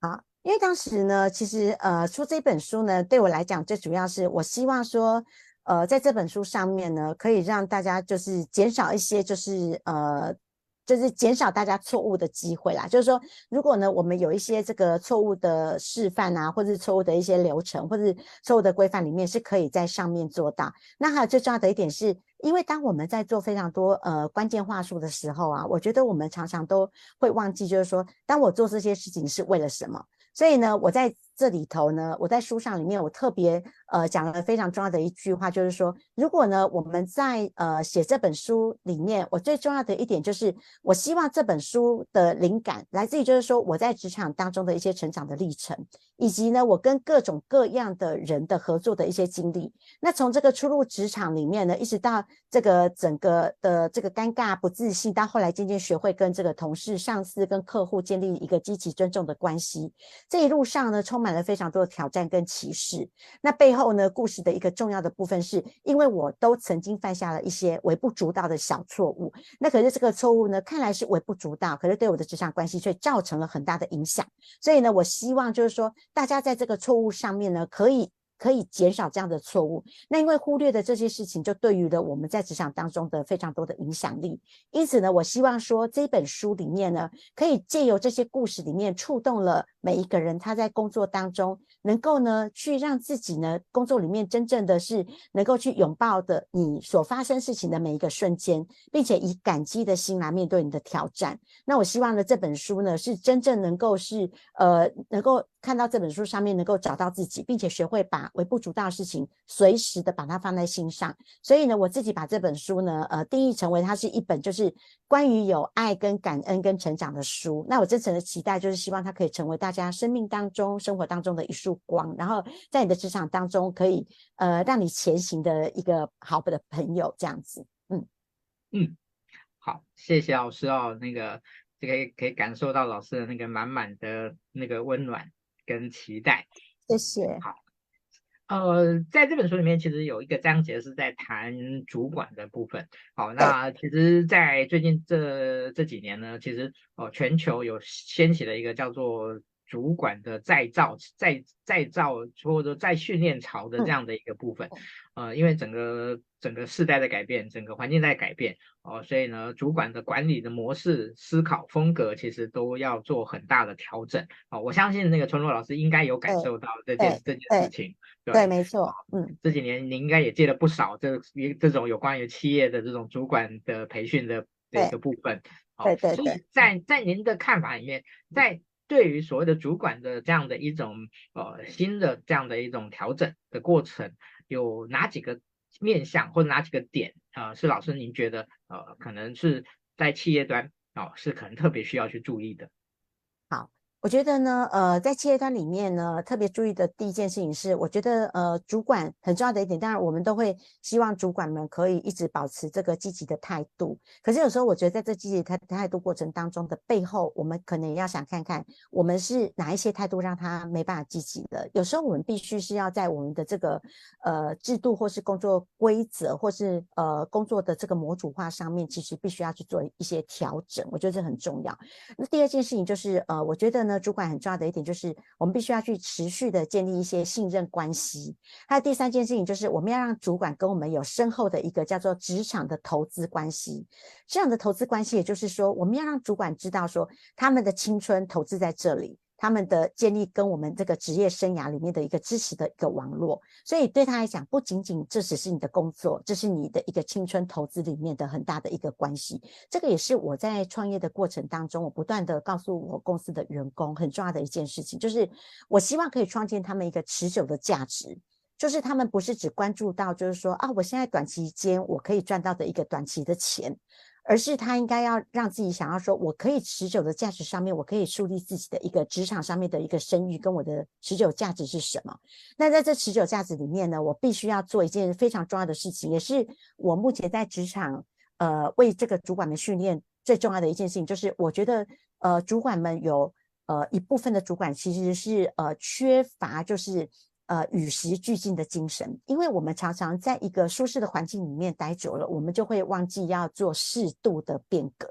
好，因为当时呢，其实呃出这本书呢，对我来讲最主要是我希望说，呃，在这本书上面呢，可以让大家就是减少一些就是呃。就是减少大家错误的机会啦。就是说，如果呢，我们有一些这个错误的示范啊，或者是错误的一些流程，或者是错误的规范里面，是可以在上面做到。那还有最重要的一点是，因为当我们在做非常多呃关键话术的时候啊，我觉得我们常常都会忘记，就是说，当我做这些事情是为了什么。所以呢，我在这里头呢，我在书上里面，我特别呃讲了非常重要的一句话，就是说，如果呢我们在呃写这本书里面，我最重要的一点就是，我希望这本书的灵感来自于就是说我在职场当中的一些成长的历程，以及呢我跟各种各样的人的合作的一些经历。那从这个初入职场里面呢，一直到这个整个的这个尴尬不自信，到后来渐渐学会跟这个同事、上司跟客户建立一个积极尊重的关系。这一路上呢，充满了非常多的挑战跟歧视。那背后后呢，故事的一个重要的部分是，因为我都曾经犯下了一些微不足道的小错误。那可是这个错误呢，看来是微不足道，可是对我的职场关系却造成了很大的影响。所以呢，我希望就是说，大家在这个错误上面呢，可以。可以减少这样的错误。那因为忽略的这些事情，就对于了我们在职场当中的非常多的影响力。因此呢，我希望说这本书里面呢，可以借由这些故事里面触动了每一个人，他在工作当中能够呢，去让自己呢，工作里面真正的是能够去拥抱的你所发生事情的每一个瞬间，并且以感激的心来面对你的挑战。那我希望呢，这本书呢，是真正能够是呃，能够。看到这本书上面能够找到自己，并且学会把微不足道的事情随时的把它放在心上。所以呢，我自己把这本书呢，呃，定义成为它是一本就是关于有爱跟感恩跟成长的书。那我真诚的期待就是希望它可以成为大家生命当中、生活当中的一束光，然后在你的职场当中可以呃让你前行的一个好的朋友这样子。嗯嗯，好，谢谢老师哦，那个这个可以感受到老师的那个满满的那个温暖。跟期待，谢谢。好，呃，在这本书里面，其实有一个章节是在谈主管的部分。好，那其实，在最近这这几年呢，其实哦，全球有掀起了一个叫做主管的再造、再再造或者再训练潮的这样的一个部分。呃，因为整个整个世代的改变，整个环境在改变哦，所以呢，主管的管理的模式、思考风格，其实都要做很大的调整哦。我相信那个纯罗老师应该有感受到这件这件事情，对，对，没错，嗯，这几年您应该也接了不少这这种有关于企业的这种主管的培训的这个部分，对对对。所以在在您的看法里面，在对于所谓的主管的这样的一种呃新的这样的一种调整的过程。有哪几个面向或者哪几个点啊、呃？是老师您觉得呃，可能是在企业端哦、是可能特别需要去注意的。好我觉得呢，呃，在企业端里面呢，特别注意的第一件事情是，我觉得呃，主管很重要的一点，当然我们都会希望主管们可以一直保持这个积极的态度。可是有时候我觉得在这积极态态度过程当中的背后，我们可能也要想看看，我们是哪一些态度让他没办法积极的。有时候我们必须是要在我们的这个呃制度或是工作规则或是呃工作的这个模组化上面，其实必须要去做一些调整。我觉得这很重要。那第二件事情就是呃，我觉得。那主管很重要的一点就是，我们必须要去持续的建立一些信任关系。还有第三件事情就是，我们要让主管跟我们有深厚的一个叫做职场的投资关系。这样的投资关系，也就是说，我们要让主管知道说，他们的青春投资在这里。他们的建立跟我们这个职业生涯里面的一个支持的一个网络，所以对他来讲，不仅仅这只是你的工作，这是你的一个青春投资里面的很大的一个关系。这个也是我在创业的过程当中，我不断的告诉我公司的员工很重要的一件事情，就是我希望可以创建他们一个持久的价值。就是他们不是只关注到，就是说啊，我现在短期间我可以赚到的一个短期的钱，而是他应该要让自己想要说，我可以持久的价值上面，我可以树立自己的一个职场上面的一个声誉，跟我的持久价值是什么？那在这持久价值里面呢，我必须要做一件非常重要的事情，也是我目前在职场呃为这个主管们训练最重要的一件事情，就是我觉得呃主管们有呃一部分的主管其实是呃缺乏就是。呃，与时俱进的精神，因为我们常常在一个舒适的环境里面待久了，我们就会忘记要做适度的变革。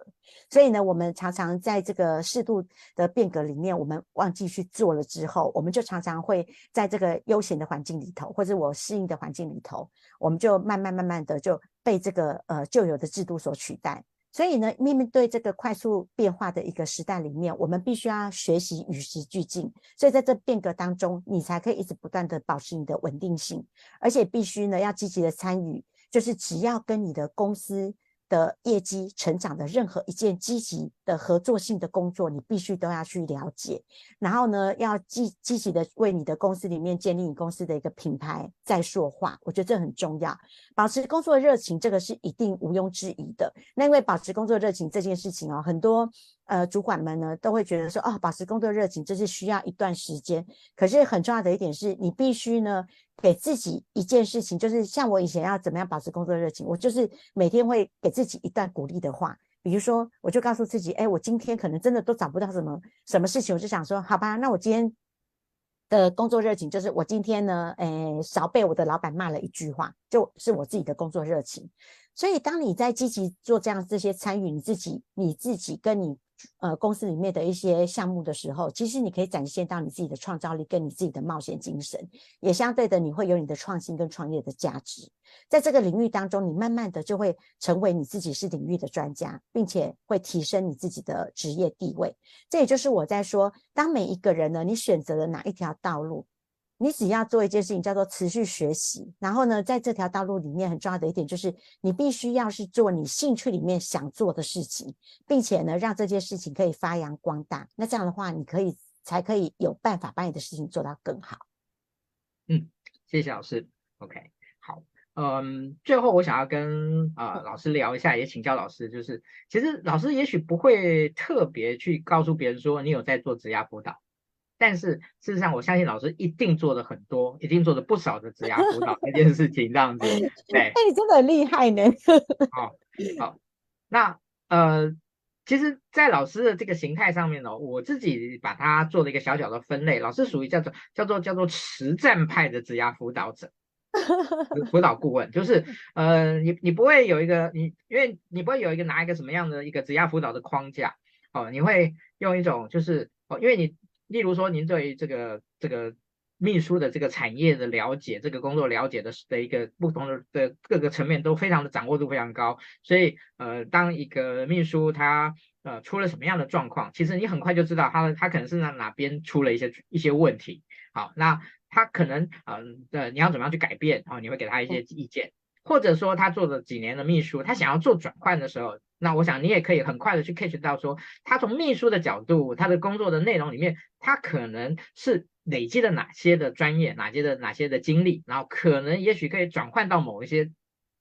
所以呢，我们常常在这个适度的变革里面，我们忘记去做了之后，我们就常常会在这个悠闲的环境里头，或者我适应的环境里头，我们就慢慢慢慢的就被这个呃旧有的制度所取代。所以呢，面对这个快速变化的一个时代里面，我们必须要学习与时俱进。所以在这变革当中，你才可以一直不断的保持你的稳定性，而且必须呢要积极的参与，就是只要跟你的公司。的业绩成长的任何一件积极的合作性的工作，你必须都要去了解，然后呢，要积积极的为你的公司里面建立你公司的一个品牌在说话，我觉得这很重要。保持工作热情，这个是一定毋庸置疑的。那因为保持工作热情这件事情哦，很多。呃，主管们呢都会觉得说，哦，保持工作热情这是需要一段时间。可是很重要的一点是，你必须呢给自己一件事情，就是像我以前要怎么样保持工作热情，我就是每天会给自己一段鼓励的话。比如说，我就告诉自己，哎，我今天可能真的都找不到什么什么事情，我就想说，好吧，那我今天的工作热情就是我今天呢，哎，少被我的老板骂了一句话，就是我自己的工作热情。所以，当你在积极做这样这些参与，你自己你自己跟你。呃，公司里面的一些项目的时候，其实你可以展现到你自己的创造力跟你自己的冒险精神，也相对的你会有你的创新跟创业的价值。在这个领域当中，你慢慢的就会成为你自己是领域的专家，并且会提升你自己的职业地位。这也就是我在说，当每一个人呢，你选择了哪一条道路。你只要做一件事情，叫做持续学习。然后呢，在这条道路里面，很重要的一点就是，你必须要是做你兴趣里面想做的事情，并且呢，让这件事情可以发扬光大。那这样的话，你可以才可以有办法把你的事情做到更好。嗯，谢谢老师。OK，好。嗯，最后我想要跟、呃、老师聊一下，也请教老师，就是其实老师也许不会特别去告诉别人说你有在做职涯辅导。但是事实上，我相信老师一定做了很多，一定做了不少的职涯辅导这件事情，这样子。对，哎，你真的很厉害呢。好，好，那呃，其实，在老师的这个形态上面呢，我自己把它做了一个小小的分类。老师属于叫做叫做叫做实战派的职涯辅导者，辅导顾问，就是呃，你你不会有一个你，因为你不会有一个拿一个什么样的一个职涯辅导的框架哦，你会用一种就是哦，因为你。例如说，您对于这个这个秘书的这个产业的了解，这个工作了解的的一个不同的的各个层面都非常的掌握度非常高，所以呃，当一个秘书他呃出了什么样的状况，其实你很快就知道他他可能是哪哪边出了一些一些问题。好，那他可能嗯呃，你要怎么样去改变？然后你会给他一些意见。或者说他做了几年的秘书，他想要做转换的时候，那我想你也可以很快的去 catch 到说，他从秘书的角度，他的工作的内容里面，他可能是累积了哪些的专业，哪些的哪些的经历，然后可能也许可以转换到某一些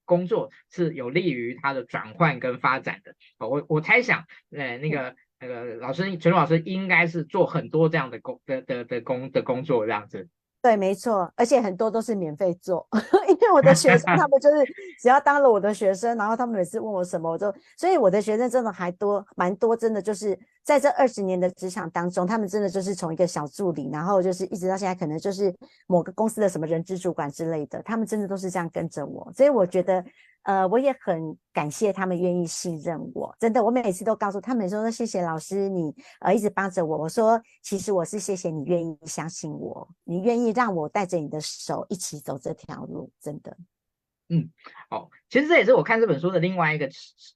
工作是有利于他的转换跟发展的。我我猜想，呃，那个那个老师陈老师应该是做很多这样的工的的的工的工作这样子。对，没错，而且很多都是免费做，因为我的学生他们就是只要当了我的学生，然后他们每次问我什么，我就，所以我的学生真的还多，蛮多，真的就是在这二十年的职场当中，他们真的就是从一个小助理，然后就是一直到现在，可能就是某个公司的什么人资主管之类的，他们真的都是这样跟着我，所以我觉得。呃，我也很感谢他们愿意信任我，真的，我每次都告诉他们说，谢谢老师你呃一直帮着我。我说，其实我是谢谢你愿意相信我，你愿意让我带着你的手一起走这条路，真的。嗯，好，其实这也是我看这本书的另外一个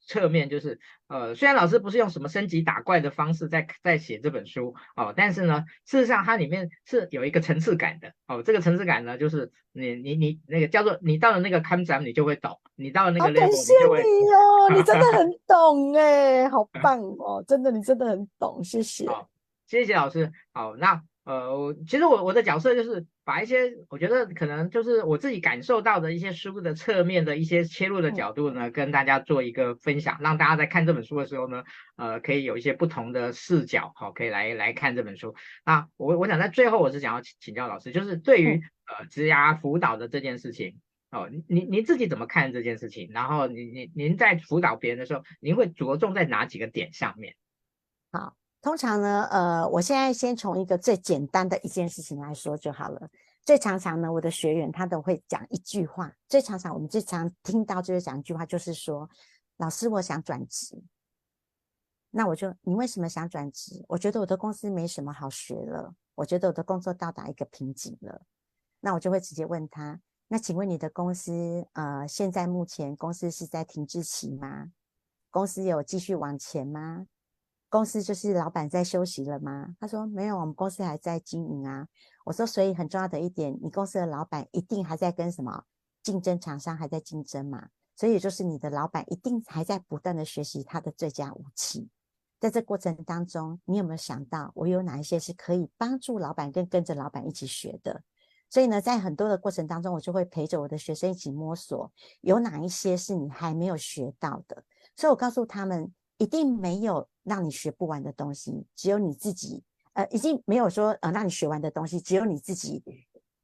侧面，就是呃，虽然老师不是用什么升级打怪的方式在在写这本书哦，但是呢，事实上它里面是有一个层次感的哦。这个层次感呢，就是你你你那个叫做你到了那个坎站，你就会懂；你到了那个 level，感谢你哦，你真的很 懂哎，好棒哦，真的你真的很懂，谢谢。好，谢谢老师。好，那。呃，其实我我的角色就是把一些我觉得可能就是我自己感受到的一些书的侧面的一些切入的角度呢，嗯、跟大家做一个分享，让大家在看这本书的时候呢，呃，可以有一些不同的视角，好，可以来来看这本书。那我我想在最后我是想要请教老师，就是对于、嗯、呃职涯辅导的这件事情，哦，您您自己怎么看这件事情？然后您您您在辅导别人的时候，您会着重在哪几个点上面？好。通常呢，呃，我现在先从一个最简单的一件事情来说就好了。最常常呢，我的学员他都会讲一句话。最常常我们最常听到就是讲一句话，就是说：“老师，我想转职。”那我就，你为什么想转职？我觉得我的公司没什么好学了，我觉得我的工作到达一个瓶颈了。那我就会直接问他：“那请问你的公司，呃，现在目前公司是在停滞期吗？公司有继续往前吗？”公司就是老板在休息了吗？他说没有，我们公司还在经营啊。我说，所以很重要的一点，你公司的老板一定还在跟什么竞争厂商还在竞争嘛？所以就是你的老板一定还在不断的学习他的最佳武器。在这过程当中，你有没有想到我有哪一些是可以帮助老板跟跟着老板一起学的？所以呢，在很多的过程当中，我就会陪着我的学生一起摸索，有哪一些是你还没有学到的。所以我告诉他们。一定没有让你学不完的东西，只有你自己，呃，已经没有说呃让你学完的东西，只有你自己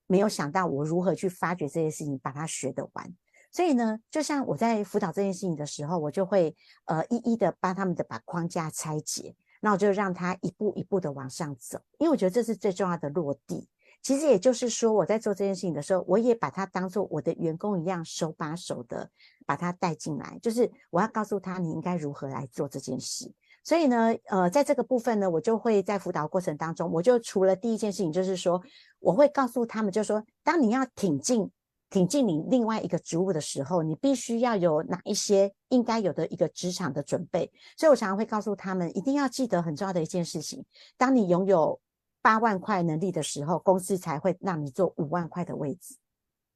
没有想到我如何去发掘这些事情，把它学得完。所以呢，就像我在辅导这件事情的时候，我就会呃一一的帮他们的把框架拆解，那我就让他一步一步的往上走，因为我觉得这是最重要的落地。其实也就是说，我在做这件事情的时候，我也把他当做我的员工一样，手把手的把他带进来。就是我要告诉他，你应该如何来做这件事。所以呢，呃，在这个部分呢，我就会在辅导过程当中，我就除了第一件事情，就是说，我会告诉他们，就是说，当你要挺进挺进你另外一个职务的时候，你必须要有哪一些应该有的一个职场的准备。所以我常常会告诉他们，一定要记得很重要的一件事情：当你拥有八万块能力的时候，公司才会让你做五万块的位置，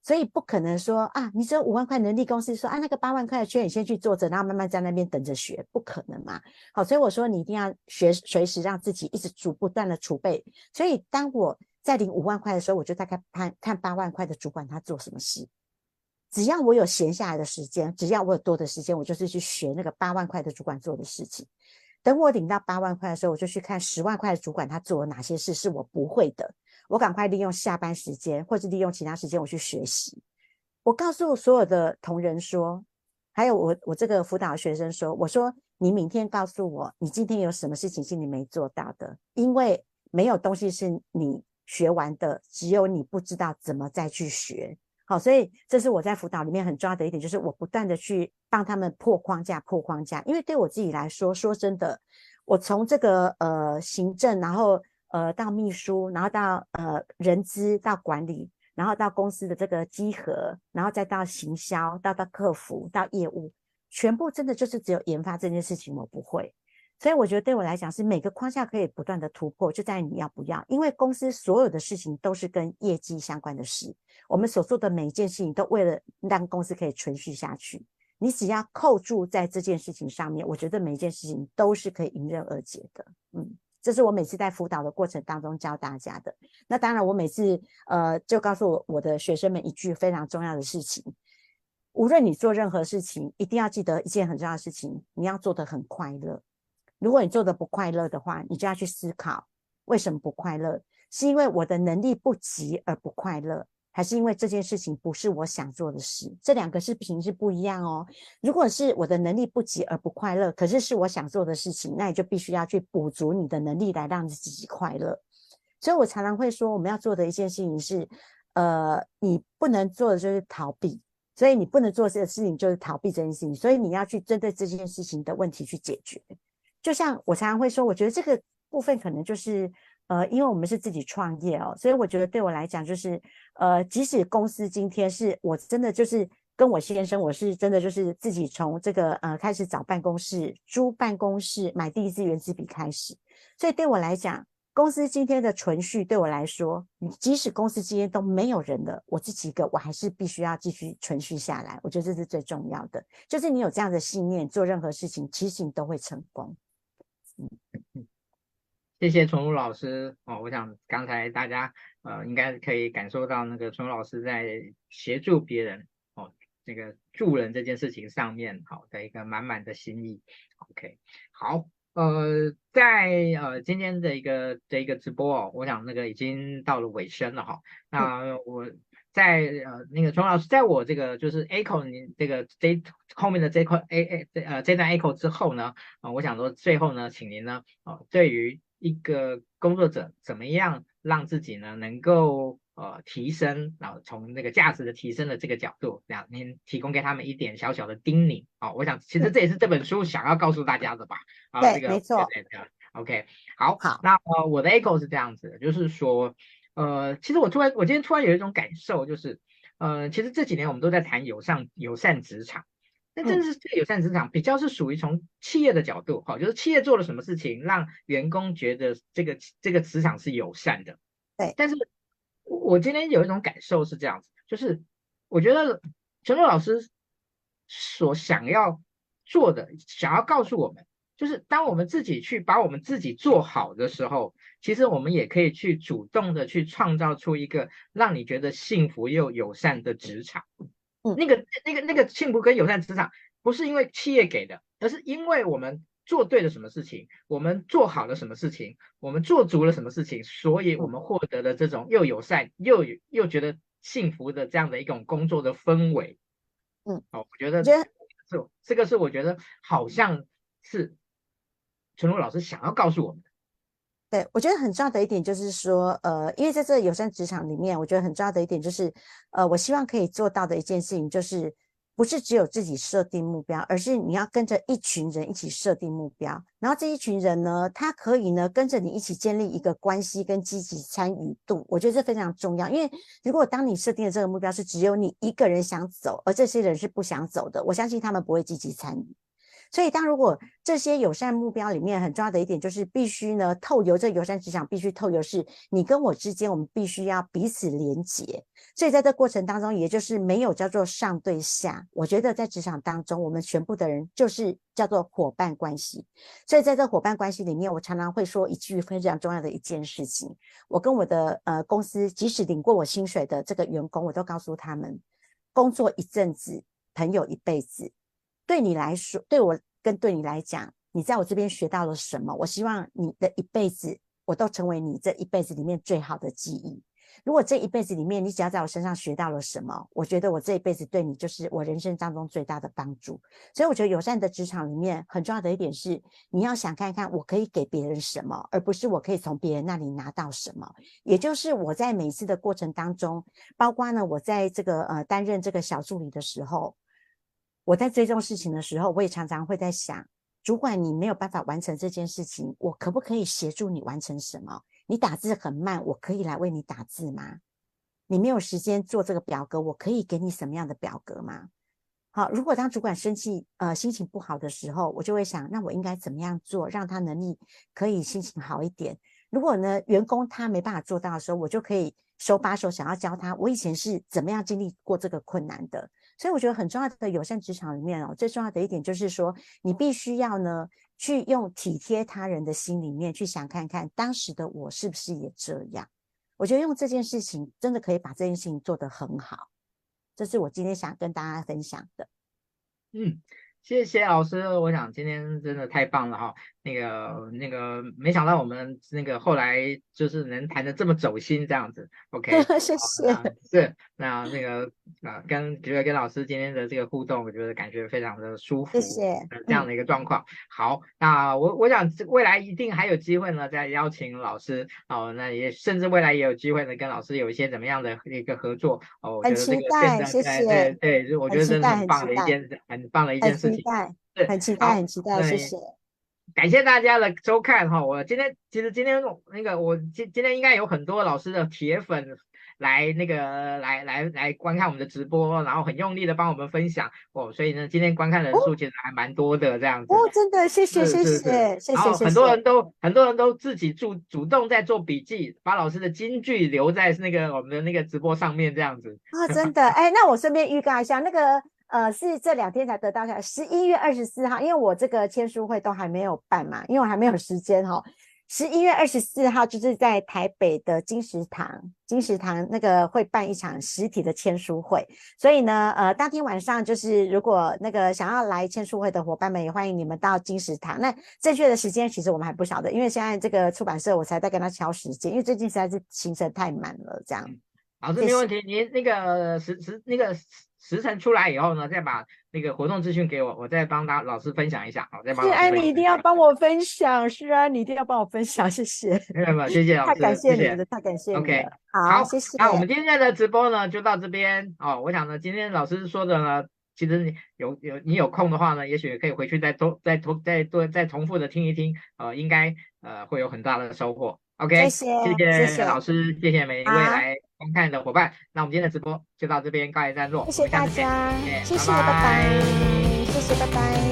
所以不可能说啊，你只有五万块能力，公司说啊，那个八万块的缺你先去做着，然后慢慢在那边等着学，不可能嘛。好，所以我说你一定要学，随时让自己一直逐不断的储备。所以当我在领五万块的时候，我就大概看看八万块的主管他做什么事，只要我有闲下来的时间，只要我有多的时间，我就是去学那个八万块的主管做的事情。等我领到八万块的时候，我就去看十万块的主管他做了哪些事是我不会的，我赶快利用下班时间或者利用其他时间我去学习。我告诉所有的同仁说，还有我我这个辅导学生说，我说你明天告诉我你今天有什么事情是你没做到的，因为没有东西是你学完的，只有你不知道怎么再去学。好，所以这是我在辅导里面很重要的一点，就是我不断的去帮他们破框架、破框架。因为对我自己来说，说真的，我从这个呃行政，然后呃到秘书，然后到呃人资，到管理，然后到公司的这个稽核，然后再到行销，到到客服，到业务，全部真的就是只有研发这件事情我不会。所以我觉得对我来讲是每个框架可以不断的突破，就在你要不要。因为公司所有的事情都是跟业绩相关的事，我们所做的每一件事情都为了让公司可以存续下去。你只要扣住在这件事情上面，我觉得每一件事情都是可以迎刃而解的。嗯，这是我每次在辅导的过程当中教大家的。那当然，我每次呃就告诉我我的学生们一句非常重要的事情：无论你做任何事情，一定要记得一件很重要的事情，你要做得很快乐。如果你做的不快乐的话，你就要去思考为什么不快乐？是因为我的能力不及而不快乐，还是因为这件事情不是我想做的事？这两个事情是不一样哦。如果是我的能力不及而不快乐，可是是我想做的事情，那你就必须要去补足你的能力来让自己快乐。所以我常常会说，我们要做的一件事情是，呃，你不能做的就是逃避，所以你不能做这个事情就是逃避这件事情，所以你要去针对这件事情的问题去解决。就像我常常会说，我觉得这个部分可能就是，呃，因为我们是自己创业哦，所以我觉得对我来讲就是，呃，即使公司今天是我真的就是跟我先生，我是真的就是自己从这个呃开始找办公室、租办公室、买第一支原子笔开始，所以对我来讲，公司今天的存续对我来说，即使公司今天都没有人了，我自己一个我还是必须要继续存续下来。我觉得这是最重要的，就是你有这样的信念，做任何事情其实你都会成功。谢谢纯武老师哦。我想刚才大家呃应该可以感受到那个纯武老师在协助别人哦，这个助人这件事情上面好的一个满满的心意。OK，好，呃，在呃今天的一个这一个直播哦，我想那个已经到了尾声了哈。那我。嗯在呃那个陈老师，在我这个就是 echo 您这个这后面的这块 a a 这呃这段 echo 之后呢，啊、呃，我想说最后呢，请您呢，哦、呃，对于一个工作者怎么样让自己呢能够呃提升，然后从那个价值的提升的这个角度，这样您提供给他们一点小小的叮咛。啊、呃，我想其实这也是这本书想要告诉大家的吧，啊、这个没错。对对对，OK，好，好，那呃我的 echo 是这样子的，就是说。呃，其实我突然，我今天突然有一种感受，就是，呃，其实这几年我们都在谈友善友善职场，那这是这个友善职场比较是属于从企业的角度，哈，就是企业做了什么事情，让员工觉得这个这个职场是友善的，对。但是我今天有一种感受是这样子，就是我觉得陈洛老师所想要做的，想要告诉我们。就是当我们自己去把我们自己做好的时候，其实我们也可以去主动的去创造出一个让你觉得幸福又友善的职场。嗯，那个、那个、那个幸福跟友善职场，不是因为企业给的，而是因为我们做对了什么事情，我们做好了什么事情，我们做足了什么事情，所以我们获得了这种又友善又又觉得幸福的这样的一种工作的氛围。嗯，好，我觉得这这个是我觉得好像是。陈露老师想要告诉我们的，对，我觉得很重要的一点就是说，呃，因为在这友善职场里面，我觉得很重要的一点就是，呃，我希望可以做到的一件事情就是，不是只有自己设定目标，而是你要跟着一群人一起设定目标，然后这一群人呢，他可以呢跟着你一起建立一个关系跟积极参与度，我觉得这非常重要，因为如果当你设定的这个目标是只有你一个人想走，而这些人是不想走的，我相信他们不会积极参与。所以，当如果这些友善目标里面很重要的一点，就是必须呢透由这友善职场，必须透由是你跟我之间，我们必须要彼此连结。所以，在这过程当中，也就是没有叫做上对下。我觉得在职场当中，我们全部的人就是叫做伙伴关系。所以，在这伙伴关系里面，我常常会说一句非常重要的一件事情：我跟我的呃公司，即使领过我薪水的这个员工，我都告诉他们，工作一阵子，朋友一辈子。对你来说，对我跟对你来讲，你在我这边学到了什么？我希望你的一辈子，我都成为你这一辈子里面最好的记忆。如果这一辈子里面，你只要在我身上学到了什么，我觉得我这一辈子对你就是我人生当中最大的帮助。所以我觉得友善的职场里面很重要的一点是，你要想看看我可以给别人什么，而不是我可以从别人那里拿到什么。也就是我在每次的过程当中，包括呢，我在这个呃担任这个小助理的时候。我在追踪事情的时候，我也常常会在想，主管你没有办法完成这件事情，我可不可以协助你完成什么？你打字很慢，我可以来为你打字吗？你没有时间做这个表格，我可以给你什么样的表格吗？好，如果当主管生气，呃，心情不好的时候，我就会想，那我应该怎么样做，让他能力可以心情好一点？如果呢，员工他没办法做到的时候，我就可以手把手想要教他，我以前是怎么样经历过这个困难的。所以我觉得很重要的友善职场里面哦，最重要的一点就是说，你必须要呢，去用体贴他人的心里面去想看看，当时的我是不是也这样？我觉得用这件事情真的可以把这件事情做得很好，这是我今天想跟大家分享的。嗯。谢谢老师，我想今天真的太棒了哈。那个那个，没想到我们那个后来就是能谈的这么走心这样子。OK，谢谢。是那那个啊，跟觉得跟老师今天的这个互动，我觉得感觉非常的舒服。谢谢。这样的一个状况。嗯、好，那我我想未来一定还有机会呢，再邀请老师哦。那也甚至未来也有机会呢，跟老师有一些怎么样的一个合作哦。我觉得这个很期待，谢谢。对对，我觉得真的很棒的一件很棒的一件事。很期待，很期待，很期待，谢谢。感谢大家的收看哈，我今天其实今天那个我今今天应该有很多老师的铁粉来那个来来来观看我们的直播，然后很用力的帮我们分享哦，所以呢，今天观看人数其实还蛮多的这样子。哦，真的，谢谢，谢谢，谢谢。然后很多人都很多人都自己主主动在做笔记，把老师的金句留在那个我们的那个直播上面这样子。啊，真的，哎，那我顺便预告一下那个。呃，是这两天才得到的，十一月二十四号，因为我这个签书会都还没有办嘛，因为我还没有时间哈。十一月二十四号就是在台北的金石堂，金石堂那个会办一场实体的签书会，所以呢，呃，当天晚上就是如果那个想要来签书会的伙伴们，也欢迎你们到金石堂。那正确的时间其实我们还不晓得，因为现在这个出版社我才在跟他敲时间，因为最近实在是行程太满了，这样。好，这没问题。您那个时时那个时辰出来以后呢，再把那个活动资讯给我，我再帮大老师分享一下。好，再帮。是啊，你一定要帮我分享。是啊，你一定要帮我分享，谢谢。没有没有，谢谢老师，太感谢你了，太感谢你了。OK，好，好，谢谢。那我们今天的直播呢，就到这边哦。我想呢，今天老师说的呢，其实你有有你有空的话呢，也许可以回去再多再重再多再重复的听一听，呃，应该呃会有很大的收获。OK，谢谢，谢谢老师，谢谢每一位来观看的伙伴。那我们今天的直播就到这边告一段落，谢谢大家，谢谢，拜拜，谢谢，拜拜。